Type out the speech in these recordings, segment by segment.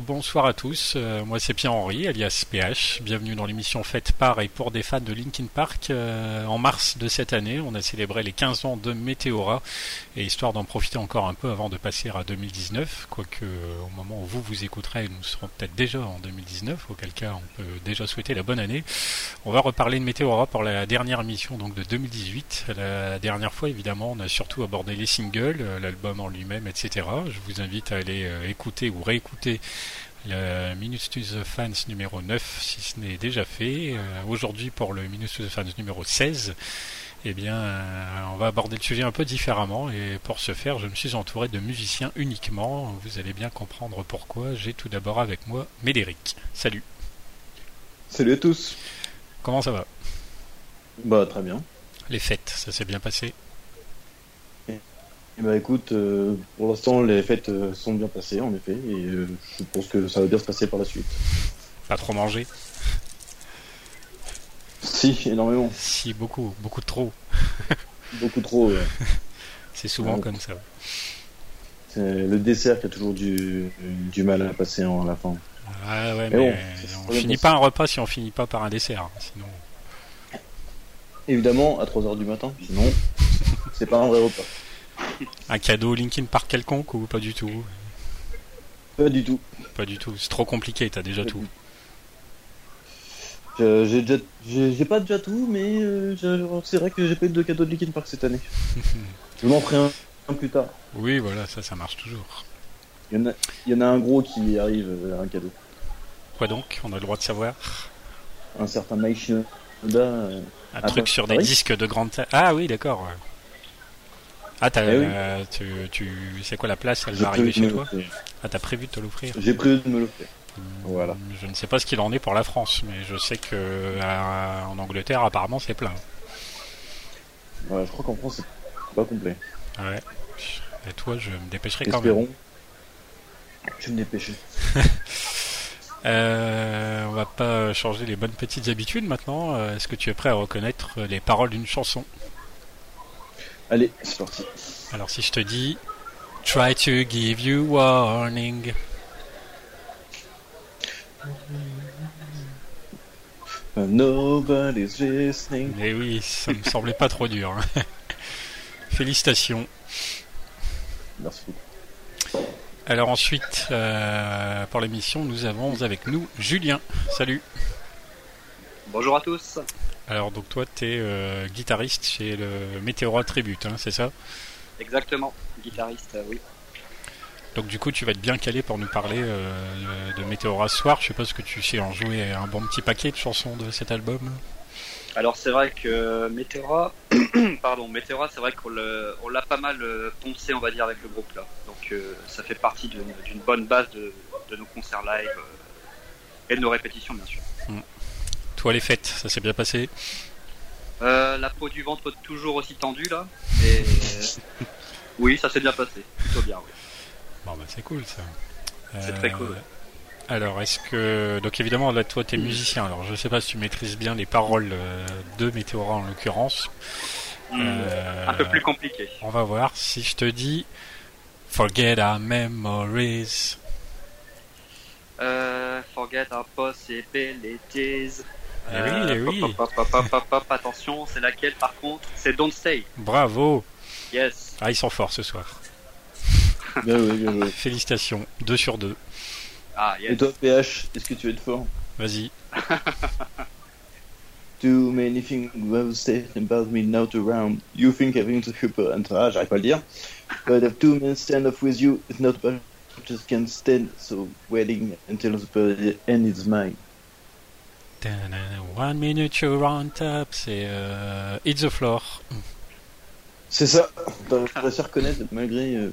Bonsoir à tous. Euh, moi c'est Pierre-Henri, alias PH. Bienvenue dans l'émission faite par et pour des fans de Linkin Park. Euh, en mars de cette année, on a célébré les 15 ans de Meteora. Et histoire d'en profiter encore un peu avant de passer à 2019, quoique euh, au moment où vous vous écouterez, nous serons peut-être déjà en 2019, auquel cas on peut déjà souhaiter la bonne année. On va reparler de Meteora pour la dernière émission donc de 2018. La dernière fois, évidemment, on a surtout abordé les singles, l'album en lui-même, etc. Je vous invite à aller écouter ou réécouter le Minutes to the Fans numéro 9, si ce n'est déjà fait. Euh, aujourd'hui, pour le Minutes to the Fans numéro 16, eh bien, euh, on va aborder le sujet un peu différemment. Et pour ce faire, je me suis entouré de musiciens uniquement. Vous allez bien comprendre pourquoi. J'ai tout d'abord avec moi Médéric. Salut. Salut à tous. Comment ça va? Bah, très bien. Les fêtes, ça s'est bien passé? Eh ben, écoute, euh, pour l'instant les fêtes euh, sont bien passées en effet, et euh, je pense que ça va bien se passer par la suite. Pas trop manger Si, énormément. Si, beaucoup, beaucoup trop. beaucoup trop, ouais. C'est souvent comme ça. C'est le dessert qui a toujours du, du mal à passer en la fin. Ah ouais, mais, on finit pas un repas si on finit pas par un dessert, hein, sinon. Évidemment, à 3h du matin, sinon, c'est pas un vrai repas. Un cadeau Linkin Park quelconque ou pas du tout Pas du tout. Pas du tout. C'est trop compliqué, t'as déjà tout. J'ai déjà, j'ai pas déjà tout, mais euh, c'est vrai que j'ai pas eu de cadeau de Linkin Park cette année. je m'en ferai un, plus tard. Oui, voilà, ça, ça marche toujours. Il y en a, il y en a un gros qui arrive, euh, un cadeau. Quoi donc? On a le droit de savoir? Un certain Mike Shinoda. Euh, un truc sur des disques de grande taille. Ah oui, d'accord. Ah, eh euh, tu, tu, c'est quoi la place? Elle va arriver chez toi? Ah, t'as prévu de te l'offrir? J'ai prévu de me l'offrir. Hmm, voilà. Je ne sais pas ce qu'il en est pour la France, mais je sais que euh, en Angleterre, apparemment, c'est plein. Ouais, je crois qu'en France, c'est pas complet. Ouais. Et toi, je me dépêcherai quand même. Je vais me dépêcher. euh, on va pas changer les bonnes petites habitudes maintenant. Est-ce que tu es prêt à reconnaître les paroles d'une chanson? Allez, c'est parti. Alors si je te dis Try to give you warning. Nobody's listening. Mais oui, ça me semblait pas trop dur. Hein. Félicitations. Merci Alors ensuite, euh, pour l'émission, nous avons avec nous Julien. Salut. Bonjour à tous. Alors donc toi tu es euh, guitariste chez le Meteora Tribute, hein, c'est ça? Exactement, guitariste, euh, oui. Donc du coup tu vas être bien calé pour nous parler euh, de Meteora ce soir. Je sais pas ce que tu sais en jouer un bon petit paquet de chansons de cet album. Alors c'est vrai que Meteora, pardon, Meteora, c'est vrai qu'on l'a pas mal poncé, on va dire, avec le groupe là. Donc ça fait partie d'une bonne base de, nos concerts live et de nos répétitions, bien sûr. Mm. Toi, les fêtes, ça s'est bien passé euh, La peau du ventre toujours aussi tendue là. Et... oui, ça s'est bien passé. Plutôt bien, oui. Bon, bah c'est cool ça. C'est très cool. Alors, est-ce que. Donc, évidemment, là, toi, tu es musicien. Alors, je sais pas si tu maîtrises bien les paroles euh, de Météora en l'occurrence. Hmm, euh, un peu plus compliqué. On va voir. Si je te dis Forget our memories. forget our possibilities. Oui, attention, c'est laquelle par contre? C'est Don't Stay. Bravo. Yes. Ah, ils sont forts ce soir. bien joué, bien joué. Félicitations, 2 sur 2. Ah, yes. Et toi, PH, est-ce que tu es de fort Vas-y. Too many things were said about me not around. You think having the super and ah, j'arrive pas à le dire. But if two men stand up with you, it's not bad. Just can't stand. So waiting until the end is mine. One minute you're on top, c'est euh, Hit the Floor. C'est ça. Réussi à reconnaître malgré euh,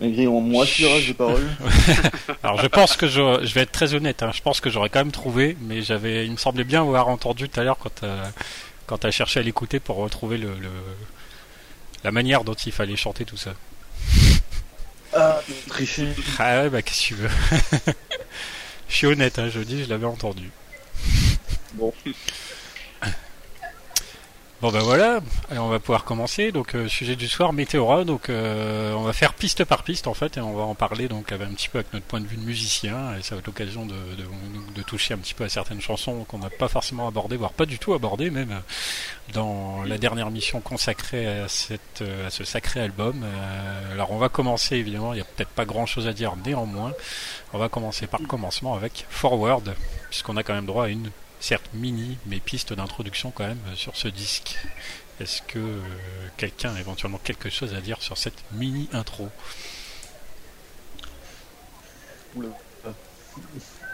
malgré en moi de paroles. Alors je pense que je, je vais être très honnête, hein, je pense que j'aurais quand même trouvé, mais j'avais, il me semblait bien avoir entendu tout à l'heure quand euh, quand t'as cherché à l'écouter pour retrouver le, le la manière dont il fallait chanter tout ça. Ah, tricher. Ah ouais, bah qu'est-ce que tu veux? je suis honnête, hein, je dis, je l'avais entendu. Bon. Bon ben voilà, et on va pouvoir commencer. Donc euh, sujet du soir, Météora. Donc euh, on va faire piste par piste en fait, et on va en parler donc un petit peu avec notre point de vue de musicien. Et ça va être l'occasion de, toucher un petit peu à certaines chansons qu'on n'a pas forcément abordées, voire pas du tout abordées même euh, dans la dernière mission consacrée à, ce sacré album. Alors on va commencer évidemment, il n'y a peut-être pas grand chose à dire néanmoins. On va commencer par le commencement avec Forward, puisqu'on a quand même droit à une certes mini, mais piste d'introduction quand même euh, sur ce disque. Est-ce que euh, quelqu'un a éventuellement quelque chose à dire sur cette mini intro? Oula.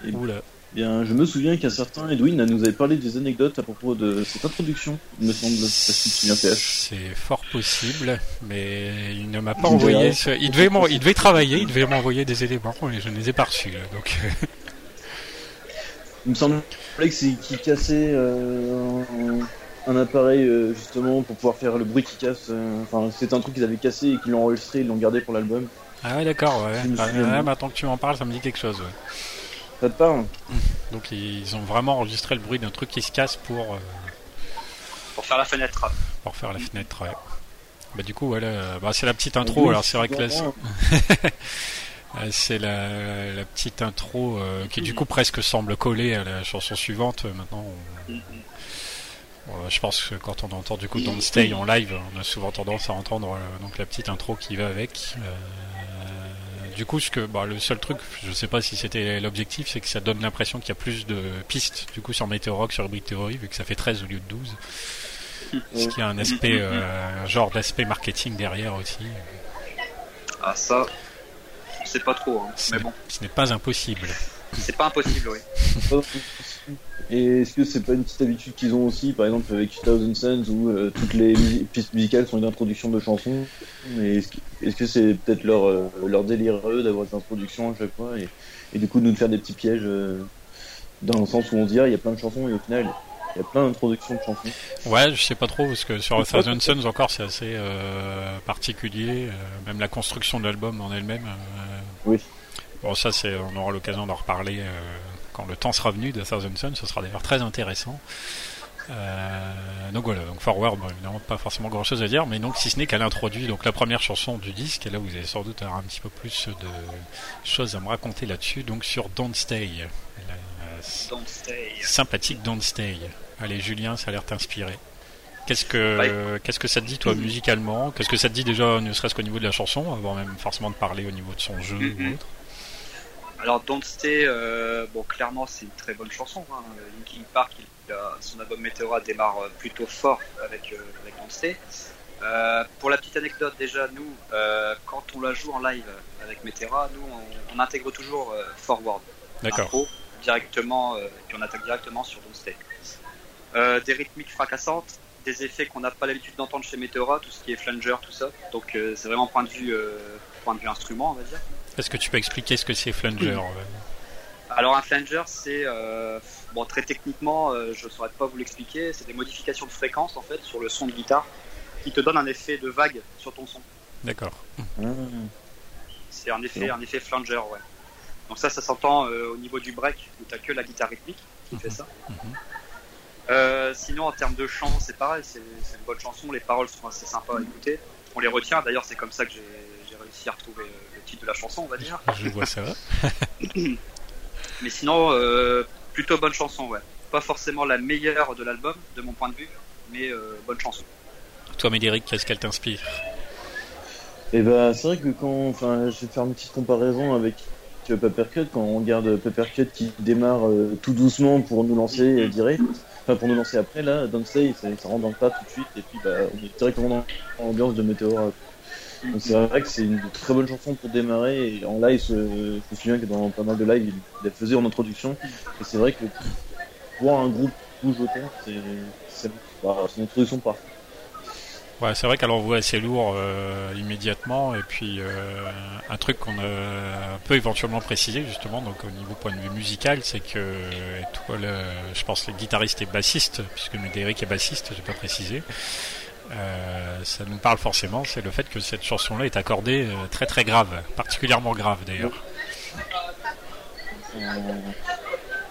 Et Oula. Bien, je me souviens qu'un certain Edwin nous avait parlé des anecdotes à propos de cette introduction, il me semble, C'est fort possible, mais il ne m'a pas envoyé. Ce... Il devait, il devait travailler, il devait m'envoyer des éléments, et je ne les ai pas reçus. Donc. Il me semble que c'est qui cassait euh, un, appareil euh, justement pour pouvoir faire le bruit qui casse. Euh, enfin, c'est un truc qu'ils avaient cassé et qu'ils l'ont enregistré, ils l'ont gardé pour l'album. Ah ouais, d'accord. Ouais. Ah, maintenant que tu m'en parles, ça me dit quelque chose. Ouais. Ça te parle? Donc ils ont vraiment enregistré le bruit d'un truc qui se casse pour. Pour faire la fenêtre. Pour faire la fenêtre, ouais. Bah du coup, voilà, bah, c'est la petite intro. alors c'est vrai que là, c'est la, la, petite intro euh, qui du coup presque semble coller à la chanson suivante. Maintenant, on... je pense que quand on entend du coup Don't Stay en live, on a souvent tendance à entendre euh, donc la petite intro qui va avec. du coup, ce que, bah, le seul truc, je sais pas si c'était l'objectif, c'est que ça donne l'impression qu'il y a plus de pistes du coup sur Meteor sur Brick Theory, vu que ça fait 13 au lieu de 12. Ce qui a un aspect, un genre d'aspect marketing derrière aussi. Ah ça, c'est pas trop, hein. mais bon. Ce n'est pas impossible. C'est pas impossible, oui. Et est-ce que c'est pas une petite habitude qu'ils ont aussi, par exemple avec Thousand Suns, où euh, toutes les pistes musicales sont une introduction de chansons Mais est-ce que c'est peut-être leur, euh, leur délire eux d'avoir des introductions à chaque fois et, et, du coup de nous faire des petits pièges euh, dans le sens où on se dit ah, il y a plein de chansons et au final il y a plein d'introductions de chansons. Ouais, je sais pas trop, parce que sur Thousand Suns encore c'est assez euh, particulier, euh, même la construction de l'album en elle-même. Euh, oui. Bon, ça, c'est, on aura l'occasion d'en reparler quand le temps sera venu de Thousand Suns, ce sera d'ailleurs très intéressant. donc voilà, donc Forward, bon, évidemment pas forcément grand chose à dire, mais donc si ce n'est qu'elle introduit donc la première chanson du disque, et là vous allez sans doute avoir un petit peu plus de choses à me raconter là-dessus, donc sur Don't Stay. Don't Stay. Sympathique Don't Stay. Allez, Julien, ça a l'air t'inspirer. Qu'est-ce que, qu'est-ce que ça te dit, toi, musicalement? Qu'est-ce que ça te dit déjà, ne serait-ce qu'au niveau de la chanson, avant même forcément de parler au niveau de son jeu ou mm-hmm. autre? Alors, Don't Stay, euh, bon, clairement, c'est une très bonne chanson. Hein. Linkin Park, son album Meteora démarre euh, plutôt fort avec, euh, avec Don't Stay. pour la petite anecdote, déjà, nous, quand on la joue en live avec Meteora, nous, on, intègre toujours Forward. D'accord. Directement, puis on attaque directement sur Don't Stay. Euh, des rythmiques fracassantes, des effets qu'on n'a pas l'habitude d'entendre chez Meteora, tout ce qui est flanger, tout ça. Donc euh, c'est vraiment point de vue euh, point de vue instrument, on va dire. Est-ce que tu peux expliquer ce que c'est flanger Alors un flanger, c'est bon très techniquement, je ne saurais pas vous l'expliquer. C'est des modifications de fréquence en fait sur le son de guitare qui te donne un effet de vague sur ton son. D'accord. C'est un effet, un effet flanger, ouais. Donc ça, ça s'entend au niveau du break où t'as que la guitare rythmique qui fait ça. Mhm. Euh, sinon, en termes de chant, c'est pareil, c'est une bonne chanson, les paroles sont assez sympas à écouter. On les retient, d'ailleurs, c'est comme ça que j'ai réussi à retrouver le titre de la chanson, on va dire. Je vois ça. Mais sinon, euh, plutôt bonne chanson, ouais. Pas forcément la meilleure de l'album, de mon point de vue, mais euh, bonne chanson. Toi, Médéric, qu'est-ce qu'elle t'inspire? Eh ben, c'est vrai que quand, enfin, je vais faire une petite comparaison avec Papercut, quand on regarde Papercut qui démarre tout doucement pour nous lancer direct enfin pour nous lancer après là, Don't Stay, ça, ça rentre dans le tas tout de suite et puis bah, on est directement dans l'ambiance de Meteora. Donc c'est vrai que c'est une très bonne chanson pour démarrer et en live, je me souviens que dans pas mal de live, il la faisait en introduction et c'est vrai que voir un groupe bouge autant, c'est bah, c'est une introduction parfaite. Ouais, c'est vrai qu'elle envoie assez lourd euh, immédiatement. Et puis, euh, un truc qu'on a- peut éventuellement préciser, justement, donc au niveau point de vue musical, c'est que, et toi, le, je pense, le guitariste et bassiste, puisque Médéric est bassiste, j'ai pas précisé, euh, ça nous parle forcément, c'est le fait que cette chanson-là est accordée euh, très très grave, particulièrement grave d'ailleurs.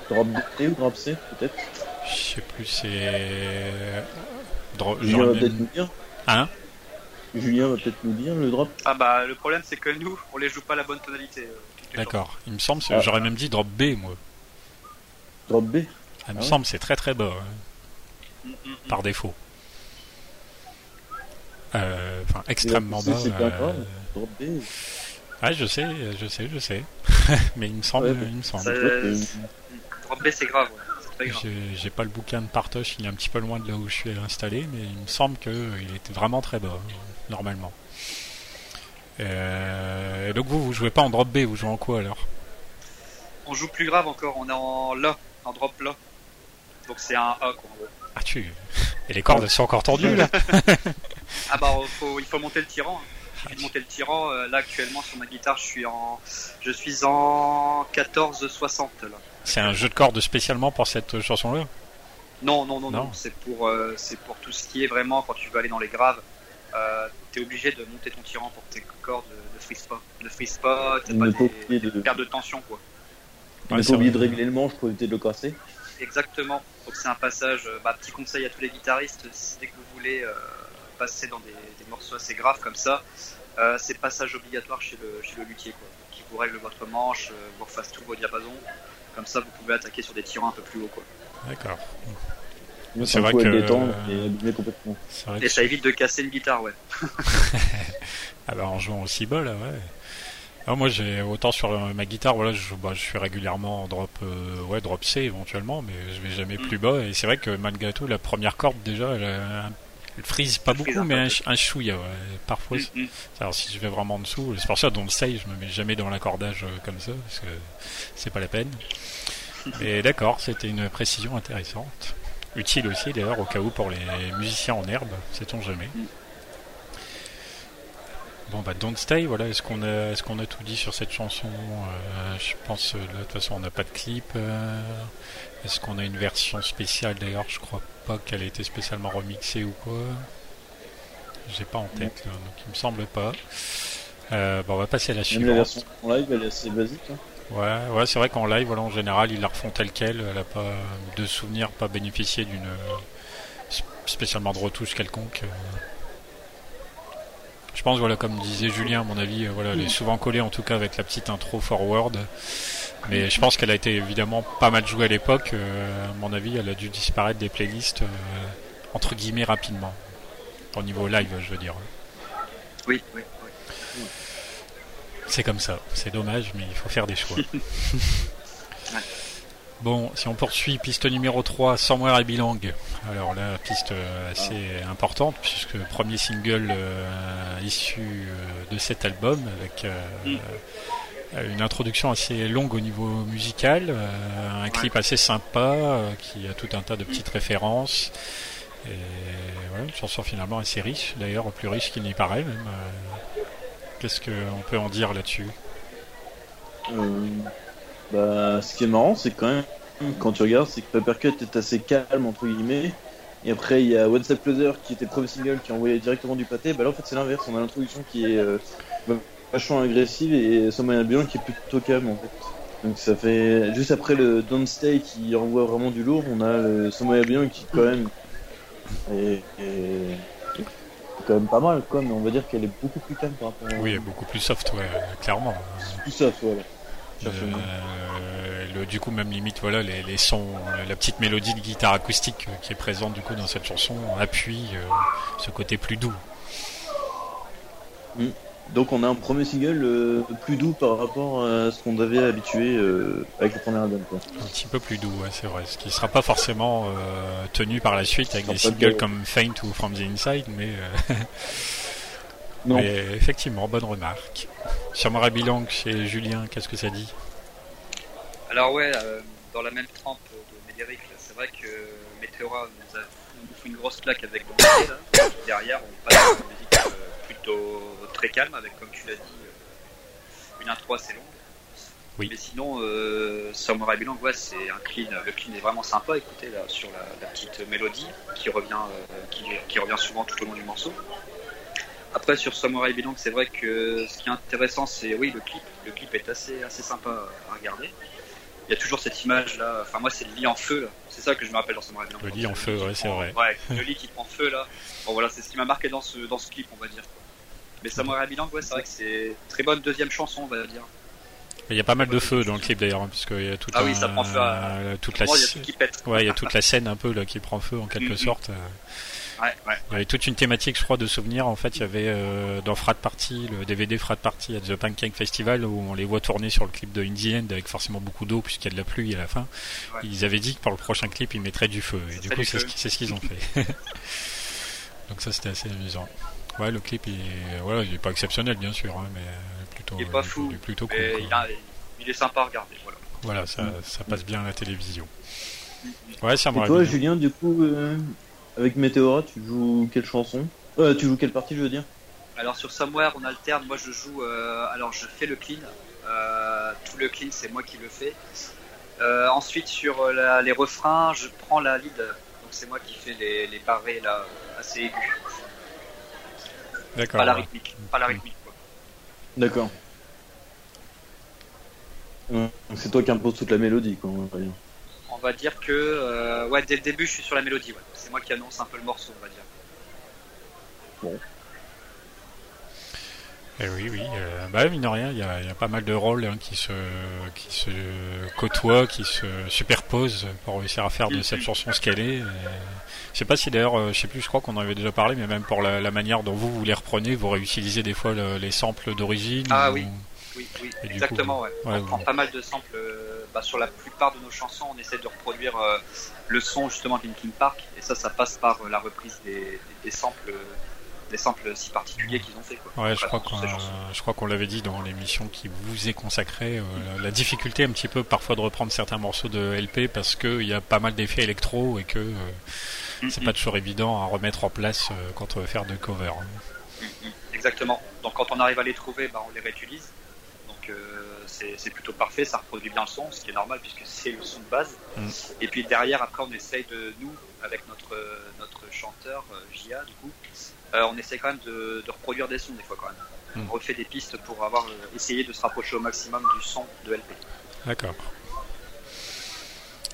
Drop D ou drop C peut-être? Je sais plus, c'est. Dro- j'aurais. Hein Julien va peut-être nous dire le drop. Ah bah le problème c'est que nous on les joue pas à la bonne tonalité. euh, D'accord. Il me semble, c'est- Ah. j'aurais même dit drop B, moi. Drop B. Il me Ah ouais semble, c'est très très bas. hein. Mm, mm, mm. par défaut. Euh, Enfin, extrêmement bas. c'est pas euh, grave. Drop B. Ouais, je sais, je sais, je sais. Mais il me semble, Ouais, il me semble. Drop B c'est grave, ouais. J'ai pas le bouquin de Partoche, il est un petit peu loin de là où je suis installé, mais il me semble qu'il était vraiment très bas, normalement. Euh, et donc vous, vous jouez pas en drop B, vous jouez en quoi alors? On joue plus grave encore, on est en La, en drop La. Donc c'est un A quoi. en gros. Ah tu Et les cordes sont encore tendues là Ah bah faut, il faut monter le tyran. hein. Il suffit de monter le tyran. euh, Là actuellement sur ma guitare je suis en je suis en 14-60 là. C'est un jeu de cordes spécialement pour cette chanson-là Non non non non, Non. c'est pour euh, c'est pour tout ce qui est vraiment quand tu veux aller dans les graves. Euh, T'es obligé de monter ton tyran pour que tes cordes ne frisent pas. Ne frisent pas, t'as Ne pas des, de- pertes de tension quoi. On Ouais, n'a c'est pas oublié de régler le manche pour éviter de le casser. Exactement. Donc c'est un passage, euh, bah, petit conseil à tous les guitaristes, si dès que vous voulez euh, passer dans des, des morceaux assez graves comme ça, euh, c'est passage obligatoire chez le, chez le luthier, quoi. Qui vous règle votre manche, vous refasse tous vos diapasons. Comme ça, vous pouvez attaquer sur des tyrans un peu plus hauts, quoi. D'accord. C'est vrai que- et vrai Et que ça évite de casser une guitare, ouais. Ah bah en jouant aussi bas là, ouais. Moi j'ai autant sur euh, ma guitare, voilà, je, bah, je suis régulièrement en drop, euh, ouais, drop C éventuellement, mais je vais jamais plus bas. Et c'est vrai que malgré tout, la première corde déjà, elle, a un- elle frise pas beaucoup, mais un, ch- un chouïa, ouais. Parfois, Mm, mm. alors si je vais vraiment en dessous, c'est pour ça dans le save, je me mets jamais dans l'accordage euh, comme ça, parce que c'est pas la peine. Mais d'accord, c'était une précision intéressante. Utile aussi d'ailleurs au cas où pour les musiciens en herbe, sait-on jamais. Mm. Bon bah Don't Stay, voilà, est-ce qu'on a est-ce qu'on a tout dit sur cette chanson Euh, Je pense euh, là, de toute façon on n'a pas de clip. euh, Est-ce qu'on a une version spéciale d'ailleurs Je crois pas qu'elle ait été spécialement remixée ou quoi. J'ai pas en tête là, donc il me semble pas. Euh, bah, on va passer à la Même suivante. la version en live, elle est assez basique. hein. Ouais, ouais, c'est vrai qu'en live, voilà, en général, ils la refont telle quelle. Elle a pas de souvenir, pas bénéficié d'une sp- spécialement de retouche quelconque. Je pense, voilà, comme disait Julien, à mon avis, euh, voilà, elle est souvent collée en tout cas avec la petite intro forward. Mais je pense qu'elle a été évidemment pas mal jouée à l'époque. euh, à mon avis, elle a dû disparaître des playlists euh, entre guillemets rapidement. Au niveau live, je veux dire. Oui, oui, oui. C'est comme ça, c'est dommage, mais il faut faire des choix. Bon, si on poursuit, piste numéro 3, Somewhere I Belong. Alors là, piste euh, assez importante, puisque premier single euh, issu de cet album, avec euh, Mm. Euh, une introduction assez longue au niveau musical, euh, un clip assez sympa, euh, qui a tout un tas de petites références. Et voilà, une chanson finalement assez riche, d'ailleurs plus riche qu'il n'y paraît même. Qu'est-ce qu'on peut en dire là-dessus? Bah, ce qui est marrant, c'est quand même, quand tu regardes, c'est que Papercut est assez calme, entre guillemets. Et après, il y a One Step Closer qui était le premier single qui envoyait directement du pâté. Bah là, en fait, c'est l'inverse. On a l'introduction qui est vachement agressive et Somewhere Beyond qui est plutôt calme, en fait. Donc ça fait juste après le Don't Stay qui envoie vraiment du lourd, on a le Beyond qui quand même est, quand même pas mal quoi, mais on va dire qu'elle est beaucoup plus calme par rapport à Oui, beaucoup plus soft, ouais, clairement. tout ça, voilà. Euh, le, du coup, même limite, voilà, les, les sons, euh, la petite mélodie de guitare acoustique euh, qui est présente du coup dans cette chanson appuie euh, ce côté plus doux. Donc on a un premier single euh, plus doux par rapport à ce qu'on avait habitué euh, avec le premier album. Quoi. Un petit peu plus doux, ouais, c'est vrai. Ce qui sera pas forcément euh, tenu par la suite avec des singles de- comme Faint ou From the Inside, mais, euh, Non. mais effectivement, bonne remarque. Samurai Bilang chez Julien, qu'est-ce que ça dit? Alors ouais, euh, dans la même trempe de Médéric, c'est vrai que Meteora nous a nous fout une grosse claque avec. Derrière, on passe à une musique euh, plutôt très calme, avec comme tu l'as dit, euh, une intro assez longue. Oui. Mais sinon, euh, Samurai Bilang, ouais, c'est un clean. Le clean est vraiment sympa. Écoutez là sur la, la petite mélodie qui revient, euh, qui, qui revient souvent tout au long du morceau. Après sur Samurai Bilang, c'est vrai que ce qui est intéressant, c'est oui le clip. Le clip est assez assez sympa à regarder. Il y a toujours cette image là. Enfin moi c'est le lit en feu. C'est ça que je me rappelle dans Samurai Bilang. Le lit en feu, ouais, c'est vrai. Ouais, le lit qui prend feu là. Bon voilà, c'est ce qui m'a marqué dans ce dans ce clip, on va dire. Mais Samurai Bilang, ouais, c'est vrai que c'est très bonne deuxième chanson, on va dire. Il y a pas mal de feu dans le clip d'ailleurs, hein, parce qu'il y a toute, Ah oui, ça prend feu à- toute la il ouais, il y a toute la scène un peu là qui prend feu en quelque Mhm. sorte. euh. Ouais, ouais. Il y avait toute une thématique, je crois, de souvenirs. En fait, il y avait euh, dans Frat Party, le DVD Frat Party à The Pancake Festival, où on les voit tourner sur le clip de Indie End avec forcément beaucoup d'eau puisqu'il y a de la pluie à la fin. Ouais. Ils avaient dit que pour le prochain clip, ils mettraient du feu. Et Ça du coup, c'est ce qu'ils ont fait. Donc ça, c'était assez amusant. Ouais, le clip, il est, voilà, il est pas exceptionnel, bien sûr, hein, mais plutôt, Il est pas euh, fou, il est plutôt cool. Mais il, a- il est sympa à regarder. Voilà. Voilà, ça, Mm. ça passe bien à la télévision. Ouais, ça Et m'aurait toi, bien. Julien, du coup, euh, avec Meteora, tu joues quelle chanson? Euh, Tu joues quelle partie, je veux dire? Alors sur Somewhere, on alterne. Moi, je joue. euh, alors, je fais le clean. Euh, tout le clean, c'est moi qui le fais. Euh, ensuite, sur la- les refrains, je prends la lead. Donc, c'est moi qui fais les, les barrés là, assez aigus. D'accord. Pas la rythmique. Pas la rythmique. Quoi. D'accord. Donc c'est toi qui imposes toute la mélodie, quoi. on va dire. On va dire que, euh, ouais, dès le début, je suis sur la mélodie. Ouais. C'est moi qui annonce un peu le morceau, on va dire. Eh oui, oui. Euh, bah, mine de rien, il y a, il y a pas mal de rôles hein, qui, se, qui se côtoient, qui se superposent pour réussir à faire de cette chanson ce qu'elle est. Et Je sais pas si d'ailleurs, euh, je sais plus, je crois qu'on en avait déjà parlé, mais même pour la, la manière dont vous, vous les reprenez, vous réutilisez des fois le- les samples d'origine. Ah ou- oui. Oui, oui, exactement. coup, ouais. ouais, on prend ouais. pas mal de samples. euh, bah, sur la plupart de nos chansons, on essaie de reproduire euh, le son justement de Linkin Park, et ça, ça passe par euh, la reprise des, des, des samples, euh, des samples si particuliers qu'ils ont fait. Quoi. Ouais, je crois qu'on ces chansons. je crois qu'on l'avait dit dans l'émission qui vous est consacrée, euh, la, la difficulté un petit peu parfois de reprendre certains morceaux de LP parce qu'il y a pas mal d'effets électro et que euh, c'est pas toujours évident à remettre en place euh, quand on veut faire de cover. hein. Exactement. Donc quand on arrive à les trouver, bah, on les réutilise. Donc euh, c'est plutôt parfait, ça reproduit bien le son, ce qui est normal puisque c'est le son de base. Mm. Et puis derrière, après, on essaye de nous, avec notre notre chanteur euh, Jia, du coup, euh, on essaye quand même de, de reproduire des sons des fois quand même. Mm. On refait des pistes pour avoir euh, essayé de se rapprocher au maximum du son de LP. D'accord.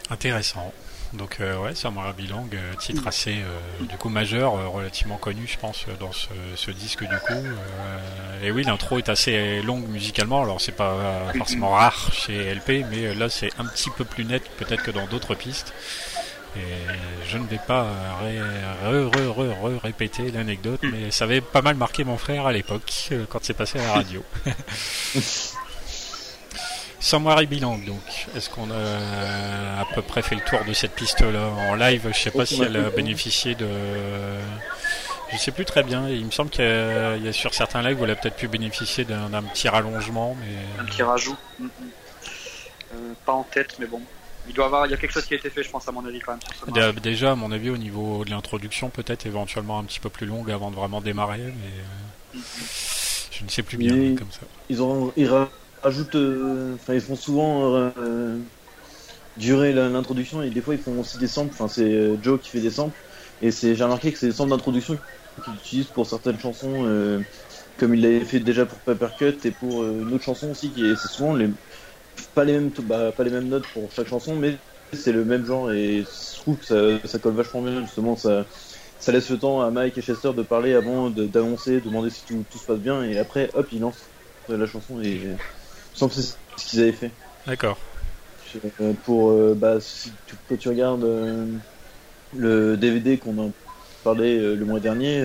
Intéressant. Donc euh, ouais, Samurai Bilang, euh, titre assez euh, du coup majeur, euh, relativement connu, je pense, euh, dans ce, ce disque du coup. Euh, et oui, l'intro est assez longue musicalement. Alors c'est pas forcément rare chez LP, mais là c'est un petit peu plus net peut-être que dans d'autres pistes. Et je ne vais pas ré- re, re, re, répéter l'anecdote, mais ça avait pas mal marqué mon frère à l'époque quand c'est passé à la radio. Samurai Bilang, donc, est-ce qu'on a à peu près fait le tour de cette piste-là en live? Je sais pas si elle a bénéficié de. Je sais plus très bien. Il me semble qu'il y a, il y a sur certains lives où elle a peut-être pu bénéficier d'un petit rallongement, mais. Un petit rajout. Mhm. Euh, pas en tête, mais bon. Il doit avoir, il y a quelque chose qui a été fait, je pense à mon avis quand même sur ce Déjà, à mon avis, au niveau de l'introduction, peut-être éventuellement un petit peu plus longue avant de vraiment démarrer, mais euh, Mhm. je ne sais plus bien Mais- comme ça. Ils, ont, ils rajoutent. euh, Enfin, ils font souvent euh, durer l'introduction et des fois ils font aussi des samples. Enfin, c'est euh, Joe qui fait des samples. Et c'est j'ai remarqué que c'est des samples d'introduction qu'ils utilisent pour certaines chansons, comme il l'avait fait déjà pour Papercut et pour une autre chanson aussi qui est c'est souvent les pas les mêmes bah, pas les mêmes notes pour chaque chanson, mais c'est le même genre et je trouve que ça, colle vachement bien justement ça. Ça laisse le temps à Mike et Chester de parler avant d'annoncer, de demander si tout, tout se passe bien, et après, hop, ils lancent la chanson et il semble que c'est ce qu'ils avaient fait. D'accord. Euh, Pour, euh, bah, si tu, quand tu regardes euh, le DVD qu'on a parlé euh, le mois dernier,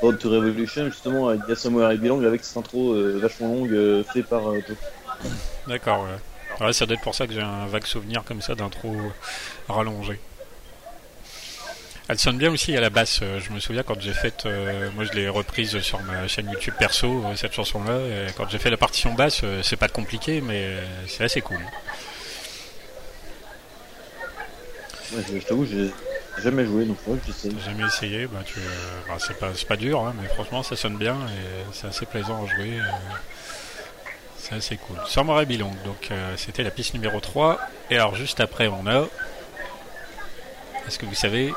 Road to Revolution, justement, il y a Somewhere I Belong avec cette intro vachement longue fait par. D'accord, ouais. Ouais, ça doit être pour ça que j'ai un vague souvenir comme ça d'intro rallongé. Elle sonne bien aussi à la basse. euh, Je me souviens quand j'ai fait, euh, moi je l'ai reprise sur ma chaîne YouTube perso euh, cette chanson-là. Quand j'ai fait la partition basse, c'est pas compliqué, mais c'est assez cool. Ouais, je je t'avoue, j'ai jamais joué, donc faudrait que j'essaie. J'ai jamais essayé, bah, tu, euh, bah, c'est pas, dur, hein, mais franchement ça sonne bien et c'est assez plaisant à jouer. euh, c'est assez cool. Somewhere I Belong, donc c'était la piste numéro 3. Et alors juste après on a... Est-ce que vous savez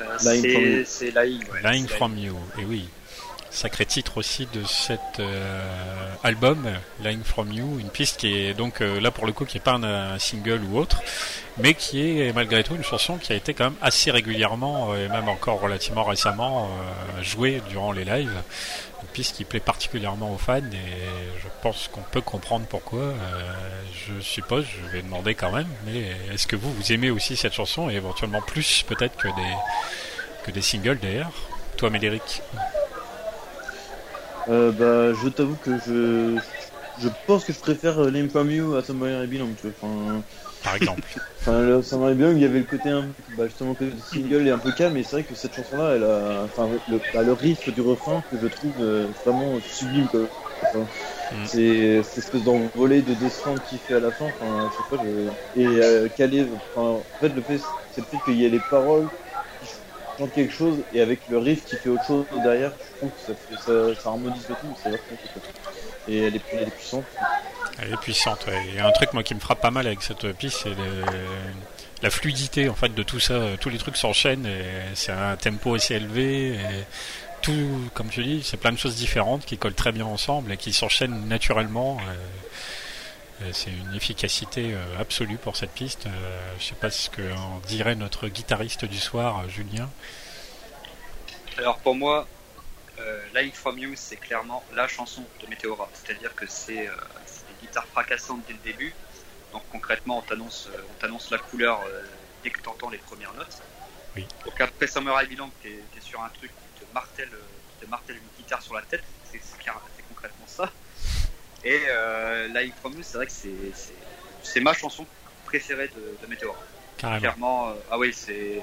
Euh, Lying from You. c'est c'est Lying. ouais, Lying c'est From You, et oui. Sacré titre aussi de cet euh, album, Lying From You, une piste qui est donc euh, là pour le coup qui est pas un, un single ou autre, mais qui est malgré tout une chanson qui a été quand même assez régulièrement euh, et même encore relativement récemment euh, jouée durant les lives. Piste qui plaît particulièrement aux fans et je pense qu'on peut comprendre pourquoi. Euh, je suppose, je vais demander quand même, mais est-ce que vous vous aimez aussi cette chanson et éventuellement plus peut-être que des que des singles d'ailleurs? Toi Médéric Euh, bah, je t'avoue que je, je pense que je préfère euh, Lame From You à Belong, tu vois. Enfin, par exemple. enfin Somewhere I Belong, il y avait le côté, un, bah, justement, que le single est un peu calme, mais c'est vrai que cette chanson-là, elle a, enfin, le, bah, le riff du refrain que je trouve euh, vraiment sublime, quoi. Enfin, Mm. C'est cette espèce d'envolée de descente qu'il fait à la fin, enfin, je sais pas, je... et euh, calé, enfin, en fait, le fait, c'est le fait qu'il y ait les paroles qui chantent quelque chose, et avec le riff qui fait autre chose derrière, je trouve que ça, fait, ça, ça harmonise le tout, c'est cool, quoi. Et elle est, elle est puissante. Elle est puissante. ouais. Il y a un truc moi qui me frappe pas mal avec cette piste, c'est le- la fluidité en fait de tout ça. Tous les trucs s'enchaînent et c'est un tempo assez élevé. Et tout, comme tu dis, c'est plein de choses différentes qui collent très bien ensemble et qui s'enchaînent naturellement. Et- et C'est une efficacité euh, absolue pour cette piste. Euh, Je sais pas ce que en dirait notre guitariste du soir, Julien. Alors pour moi, euh, Lying From You, c'est clairement la chanson de Meteora. C'est-à-dire que c'est euh, des guitares fracassantes dès le début. Donc concrètement, on t'annonce euh, on t'annonce la couleur dès que tu entends les premières notes. Oui. Donc après Summer I Belong, t'es es sur un truc qui te martèle, qui te martèle une guitare sur la tête. C'est concrètement ça. Et euh, Lying From You, c'est vrai que c'est- ma chanson préférée de, de Meteora Carrément. clairement euh, ah oui c'est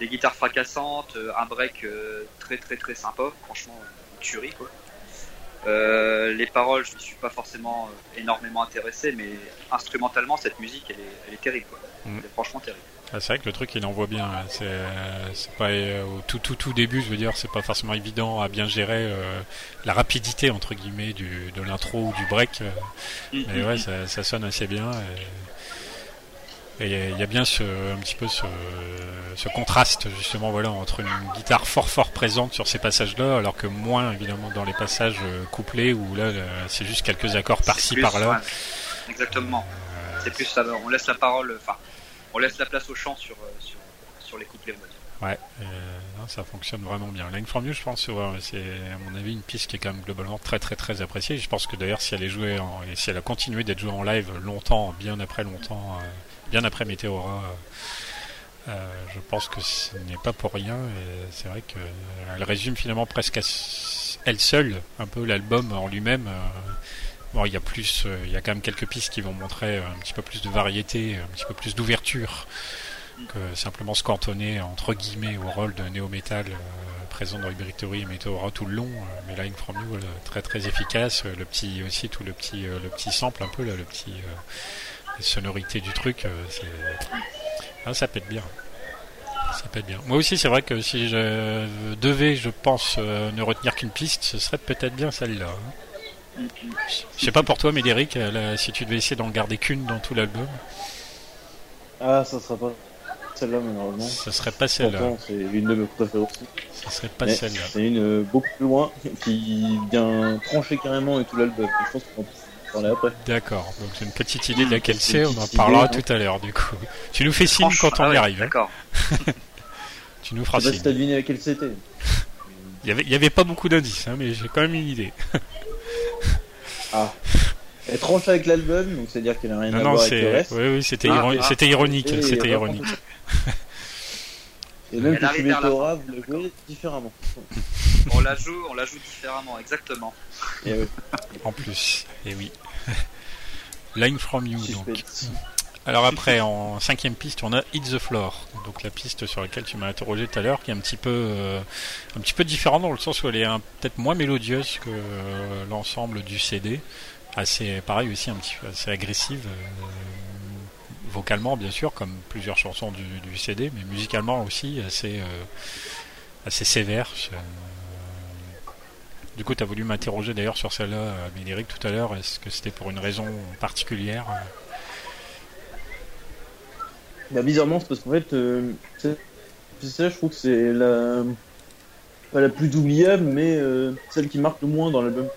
des guitares fracassantes euh, un break euh, très très très sympa franchement une tuerie quoi Euh, les paroles je ne suis pas forcément énormément intéressé mais instrumentalement cette musique elle est, elle est terrible quoi Mm. elle est franchement terrible Ah, c'est vrai que le truc il envoie bien. hein. C'est c'est pas euh, au tout tout tout début, je veux dire, c'est pas forcément évident à bien gérer euh, la rapidité entre guillemets du, de l'intro ou du break. euh, mais ouais, ça, ça sonne assez bien. Et et il y a bien ce un petit peu ce, ce contraste justement voilà entre une guitare fort fort présente sur ces passages-là, alors que moins évidemment dans les passages euh, couplés où là le- c'est juste quelques accords par-ci par-là. ouais, exactement c'est plus ça on laisse la parole enfin on laisse la place au chant sur euh, sur, sur les couplets on va dire. Ouais, euh, non, ça fonctionne vraiment bien. Line from You, je pense, ouais, c'est à mon avis une piste qui est quand même globalement très très très appréciée. Je pense que d'ailleurs si elle est jouée en, et si elle a continué d'être jouée en live longtemps, bien après longtemps, euh, bien après Meteora, euh, euh, je pense que ce n'est pas pour rien. C'est vrai que euh, résume finalement presque à elle seule un peu l'album en lui-même. Bon, il y a plus, il y a quand même quelques pistes qui vont montrer un petit peu plus de variété, un petit peu plus d'ouverture que simplement se cantonner entre guillemets au rôle de néo-metal présent dans Hybridatory et Meteora tout le long. mais Lying From You, très très efficace. Le petit aussi tout le petit le petit sample un peu là, le petit les sonorités du truc, euh, ah, ça pète bien. Ça pète bien. Moi aussi, c'est vrai que si je devais, je pense, euh, ne retenir qu'une piste, ce serait peut-être bien celle-là. hein. Je sais pas pour toi, Médéric, euh, là, si tu devais essayer d'en garder qu'une dans tout l'album, Ah, ça sera pas celle-là, malheureusement. ce serait pas celle-là. C'est une de mes préférées aussi. Ce serait pas celle-là. C'est une beaucoup plus loin qui vient trancher carrément et tout l'album. Je pense qu'on parler après. D'accord, donc j'ai une petite idée de laquelle C'est on en parlera idée, tout à l'heure du coup. Tu nous fais signe quand on ah y ouais, arrive, hein. d'accord tu nous Je feras sais pas si signe. t'as deviné laquelle c'était. Il y avait, il y avait pas beaucoup d'indices, hein, mais j'ai quand même une idée. Ah. Elle tranche avec l'album, donc c'est-à-dire qu'elle a rien Non, à non, voir avec le c'est, reste. oui, oui, c'était, Ah, iron- ah. c'était ironique, ironique. Et même Elle que tu Meteora, fin. vous la jouez différemment. On la joue, on la joue différemment, exactement. Et ouais, En plus, et oui. Line from you, donc. Alors après, en cinquième piste, on a Hit the Floor, donc la piste sur laquelle tu m'as interrogé tout à l'heure, qui est un petit peu, euh, un petit peu différente dans le sens où elle est peut-être moins mélodieuse que euh, l'ensemble du CD, assez pareil aussi un petit peu assez agressive, euh, vocalement bien sûr, comme plusieurs chansons du, CD, mais musicalement aussi assez, euh, assez sévère. Du coup, tu as voulu m'interroger d'ailleurs sur celle-là, euh, Médéric, tout à l'heure. Est-ce que c'était pour une raison particulière euh Bah, bizarrement, c'est parce qu'en fait, euh, piste-là, je trouve que c'est la. pas la plus oubliable, mais celle qui marque le moins dans l'album.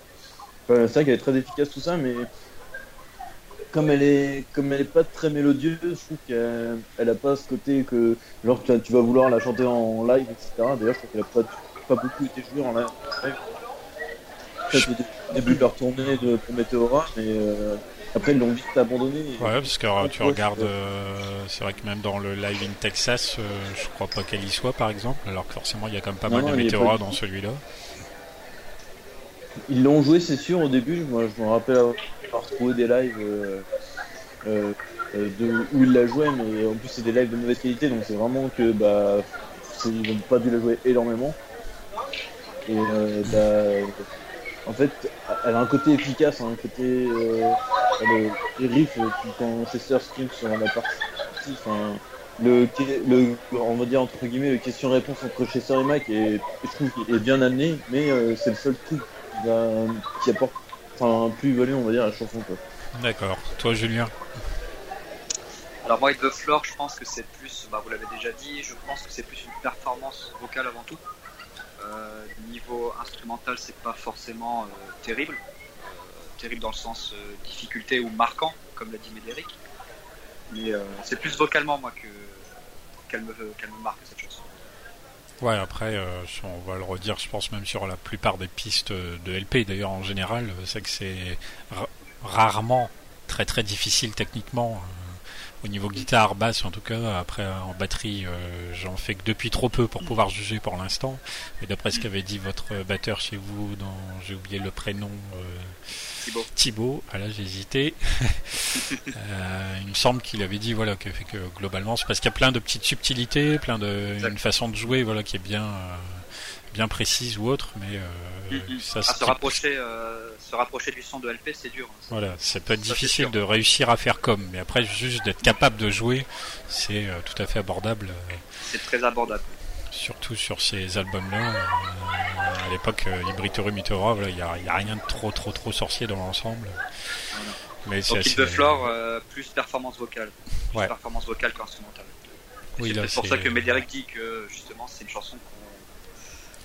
C'est vrai qu'elle est très efficace, tout ça, mais. Comme elle est, comme elle est pas très mélodieuse, je trouve qu'elle elle a pas ce côté que, genre, tu, tu vas vouloir la chanter en live, etc. D'ailleurs, je trouve qu'elle a pas, pas beaucoup été jouée en live. Peut-être au dé- début de leur tournée de, pour Meteora, mais euh, après, ils l'ont vite abandonné. et- Ouais, parce que euh, tu Ouais, regardes, c'est- euh, c'est vrai que même dans le live in Texas, euh, je crois pas qu'elle y soit par exemple, alors que forcément il y a quand même pas Non, mal de Meteora dans celui-là. Ils l'ont joué, c'est sûr, au début. Moi, je me rappelle trouvé des lives euh, euh, euh, de, où ils la jouaient, mais en plus, c'est des lives de mauvaise qualité, donc c'est vraiment que bah, ils n'ont pas dû la jouer énormément. Et bah, en fait, elle a un côté efficace, un côté. Le, les riffs, euh, qui- quand Chester scream sur la partie. Enfin, le, le, on va dire entre guillemets, le question-réponse entre Chester et Mike est, je trouve est bien amené, mais c'est le seul truc qui apporte enfin, plus-value, on va dire, à la chanson. Quoi. D'accord. Toi, Julien Alors moi, the Floor, je pense que c'est plus, bah, vous l'avez déjà dit, je pense que c'est plus une performance vocale avant tout. Euh, niveau instrumental, c'est pas forcément euh, terrible. Euh, terrible dans le sens euh, difficulté ou marquant, comme l'a dit Médéric. Mais euh, c'est plus vocalement, moi, que qu'elle me, qu'elle me marque cette chanson. Ouais, après, euh, on va le redire, je pense même sur la plupart des pistes de LP, d'ailleurs en général, euh, c'est que c'est ra- rarement très très difficile techniquement. euh, au niveau guitare, basse en tout cas, après euh, en batterie, euh, j'en fais que depuis trop peu pour pouvoir juger pour l'instant. Et d'après ce qu'avait dit votre batteur chez vous, dans j'ai oublié le prénom, euh, Thibaut. Thibaut, ah là j'ai hésité. Euh, il me semble qu'il avait dit voilà que, globalement c'est parce qu'il y a plein de petites subtilités, plein de Exact. une façon de jouer voilà qui est bien euh, bien précise ou autre, mais euh, ça Ah, se rapprocher, se rapprocher du son de LP, c'est dur. hein. voilà, ça peut être Ça, difficile de réussir à faire comme, mais après juste d'être capable de jouer, c'est tout à fait abordable. C'est très abordable. Surtout sur ces albums-là. Euh, à l'époque, euh, Libritoru Meteora, voilà, il n'y a, a rien de trop trop trop sorcier dans l'ensemble. Mais c'est assez- the Floor, euh, plus performance vocale. Plus Ouais. performance vocale qu'instrumentale. Oui, c'est pour ça que Médéric dit que justement c'est une chanson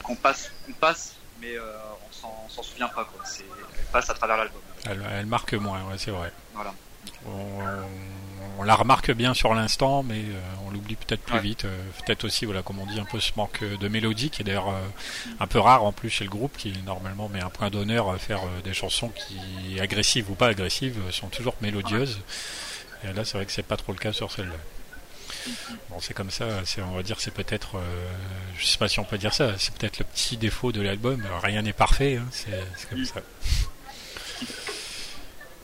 qu'on passe, passe, mais euh, on s'en- souvient pas. Quoi. Elle passe à travers l'album. elle, elle marque moins, ouais, c'est vrai. Voilà. On, on la remarque bien sur l'instant, mais euh, on l'oublie peut-être plus Ouais. vite. euh, peut-être aussi, voilà, comme on dit, un peu ce manque de mélodie, qui est d'ailleurs euh, un peu rare en plus chez le groupe, qui normalement met un point d'honneur à faire euh, des chansons qui, agressives ou pas agressives, euh, sont toujours mélodieuses. Et là, c'est vrai que c'est pas trop le cas sur celle-là. Bon, c'est comme ça. C'est, on va dire, c'est peut-être, euh, je sais pas si on peut dire ça. C'est peut-être le petit défaut de l'album. Rien n'est parfait. hein, c'est comme ça.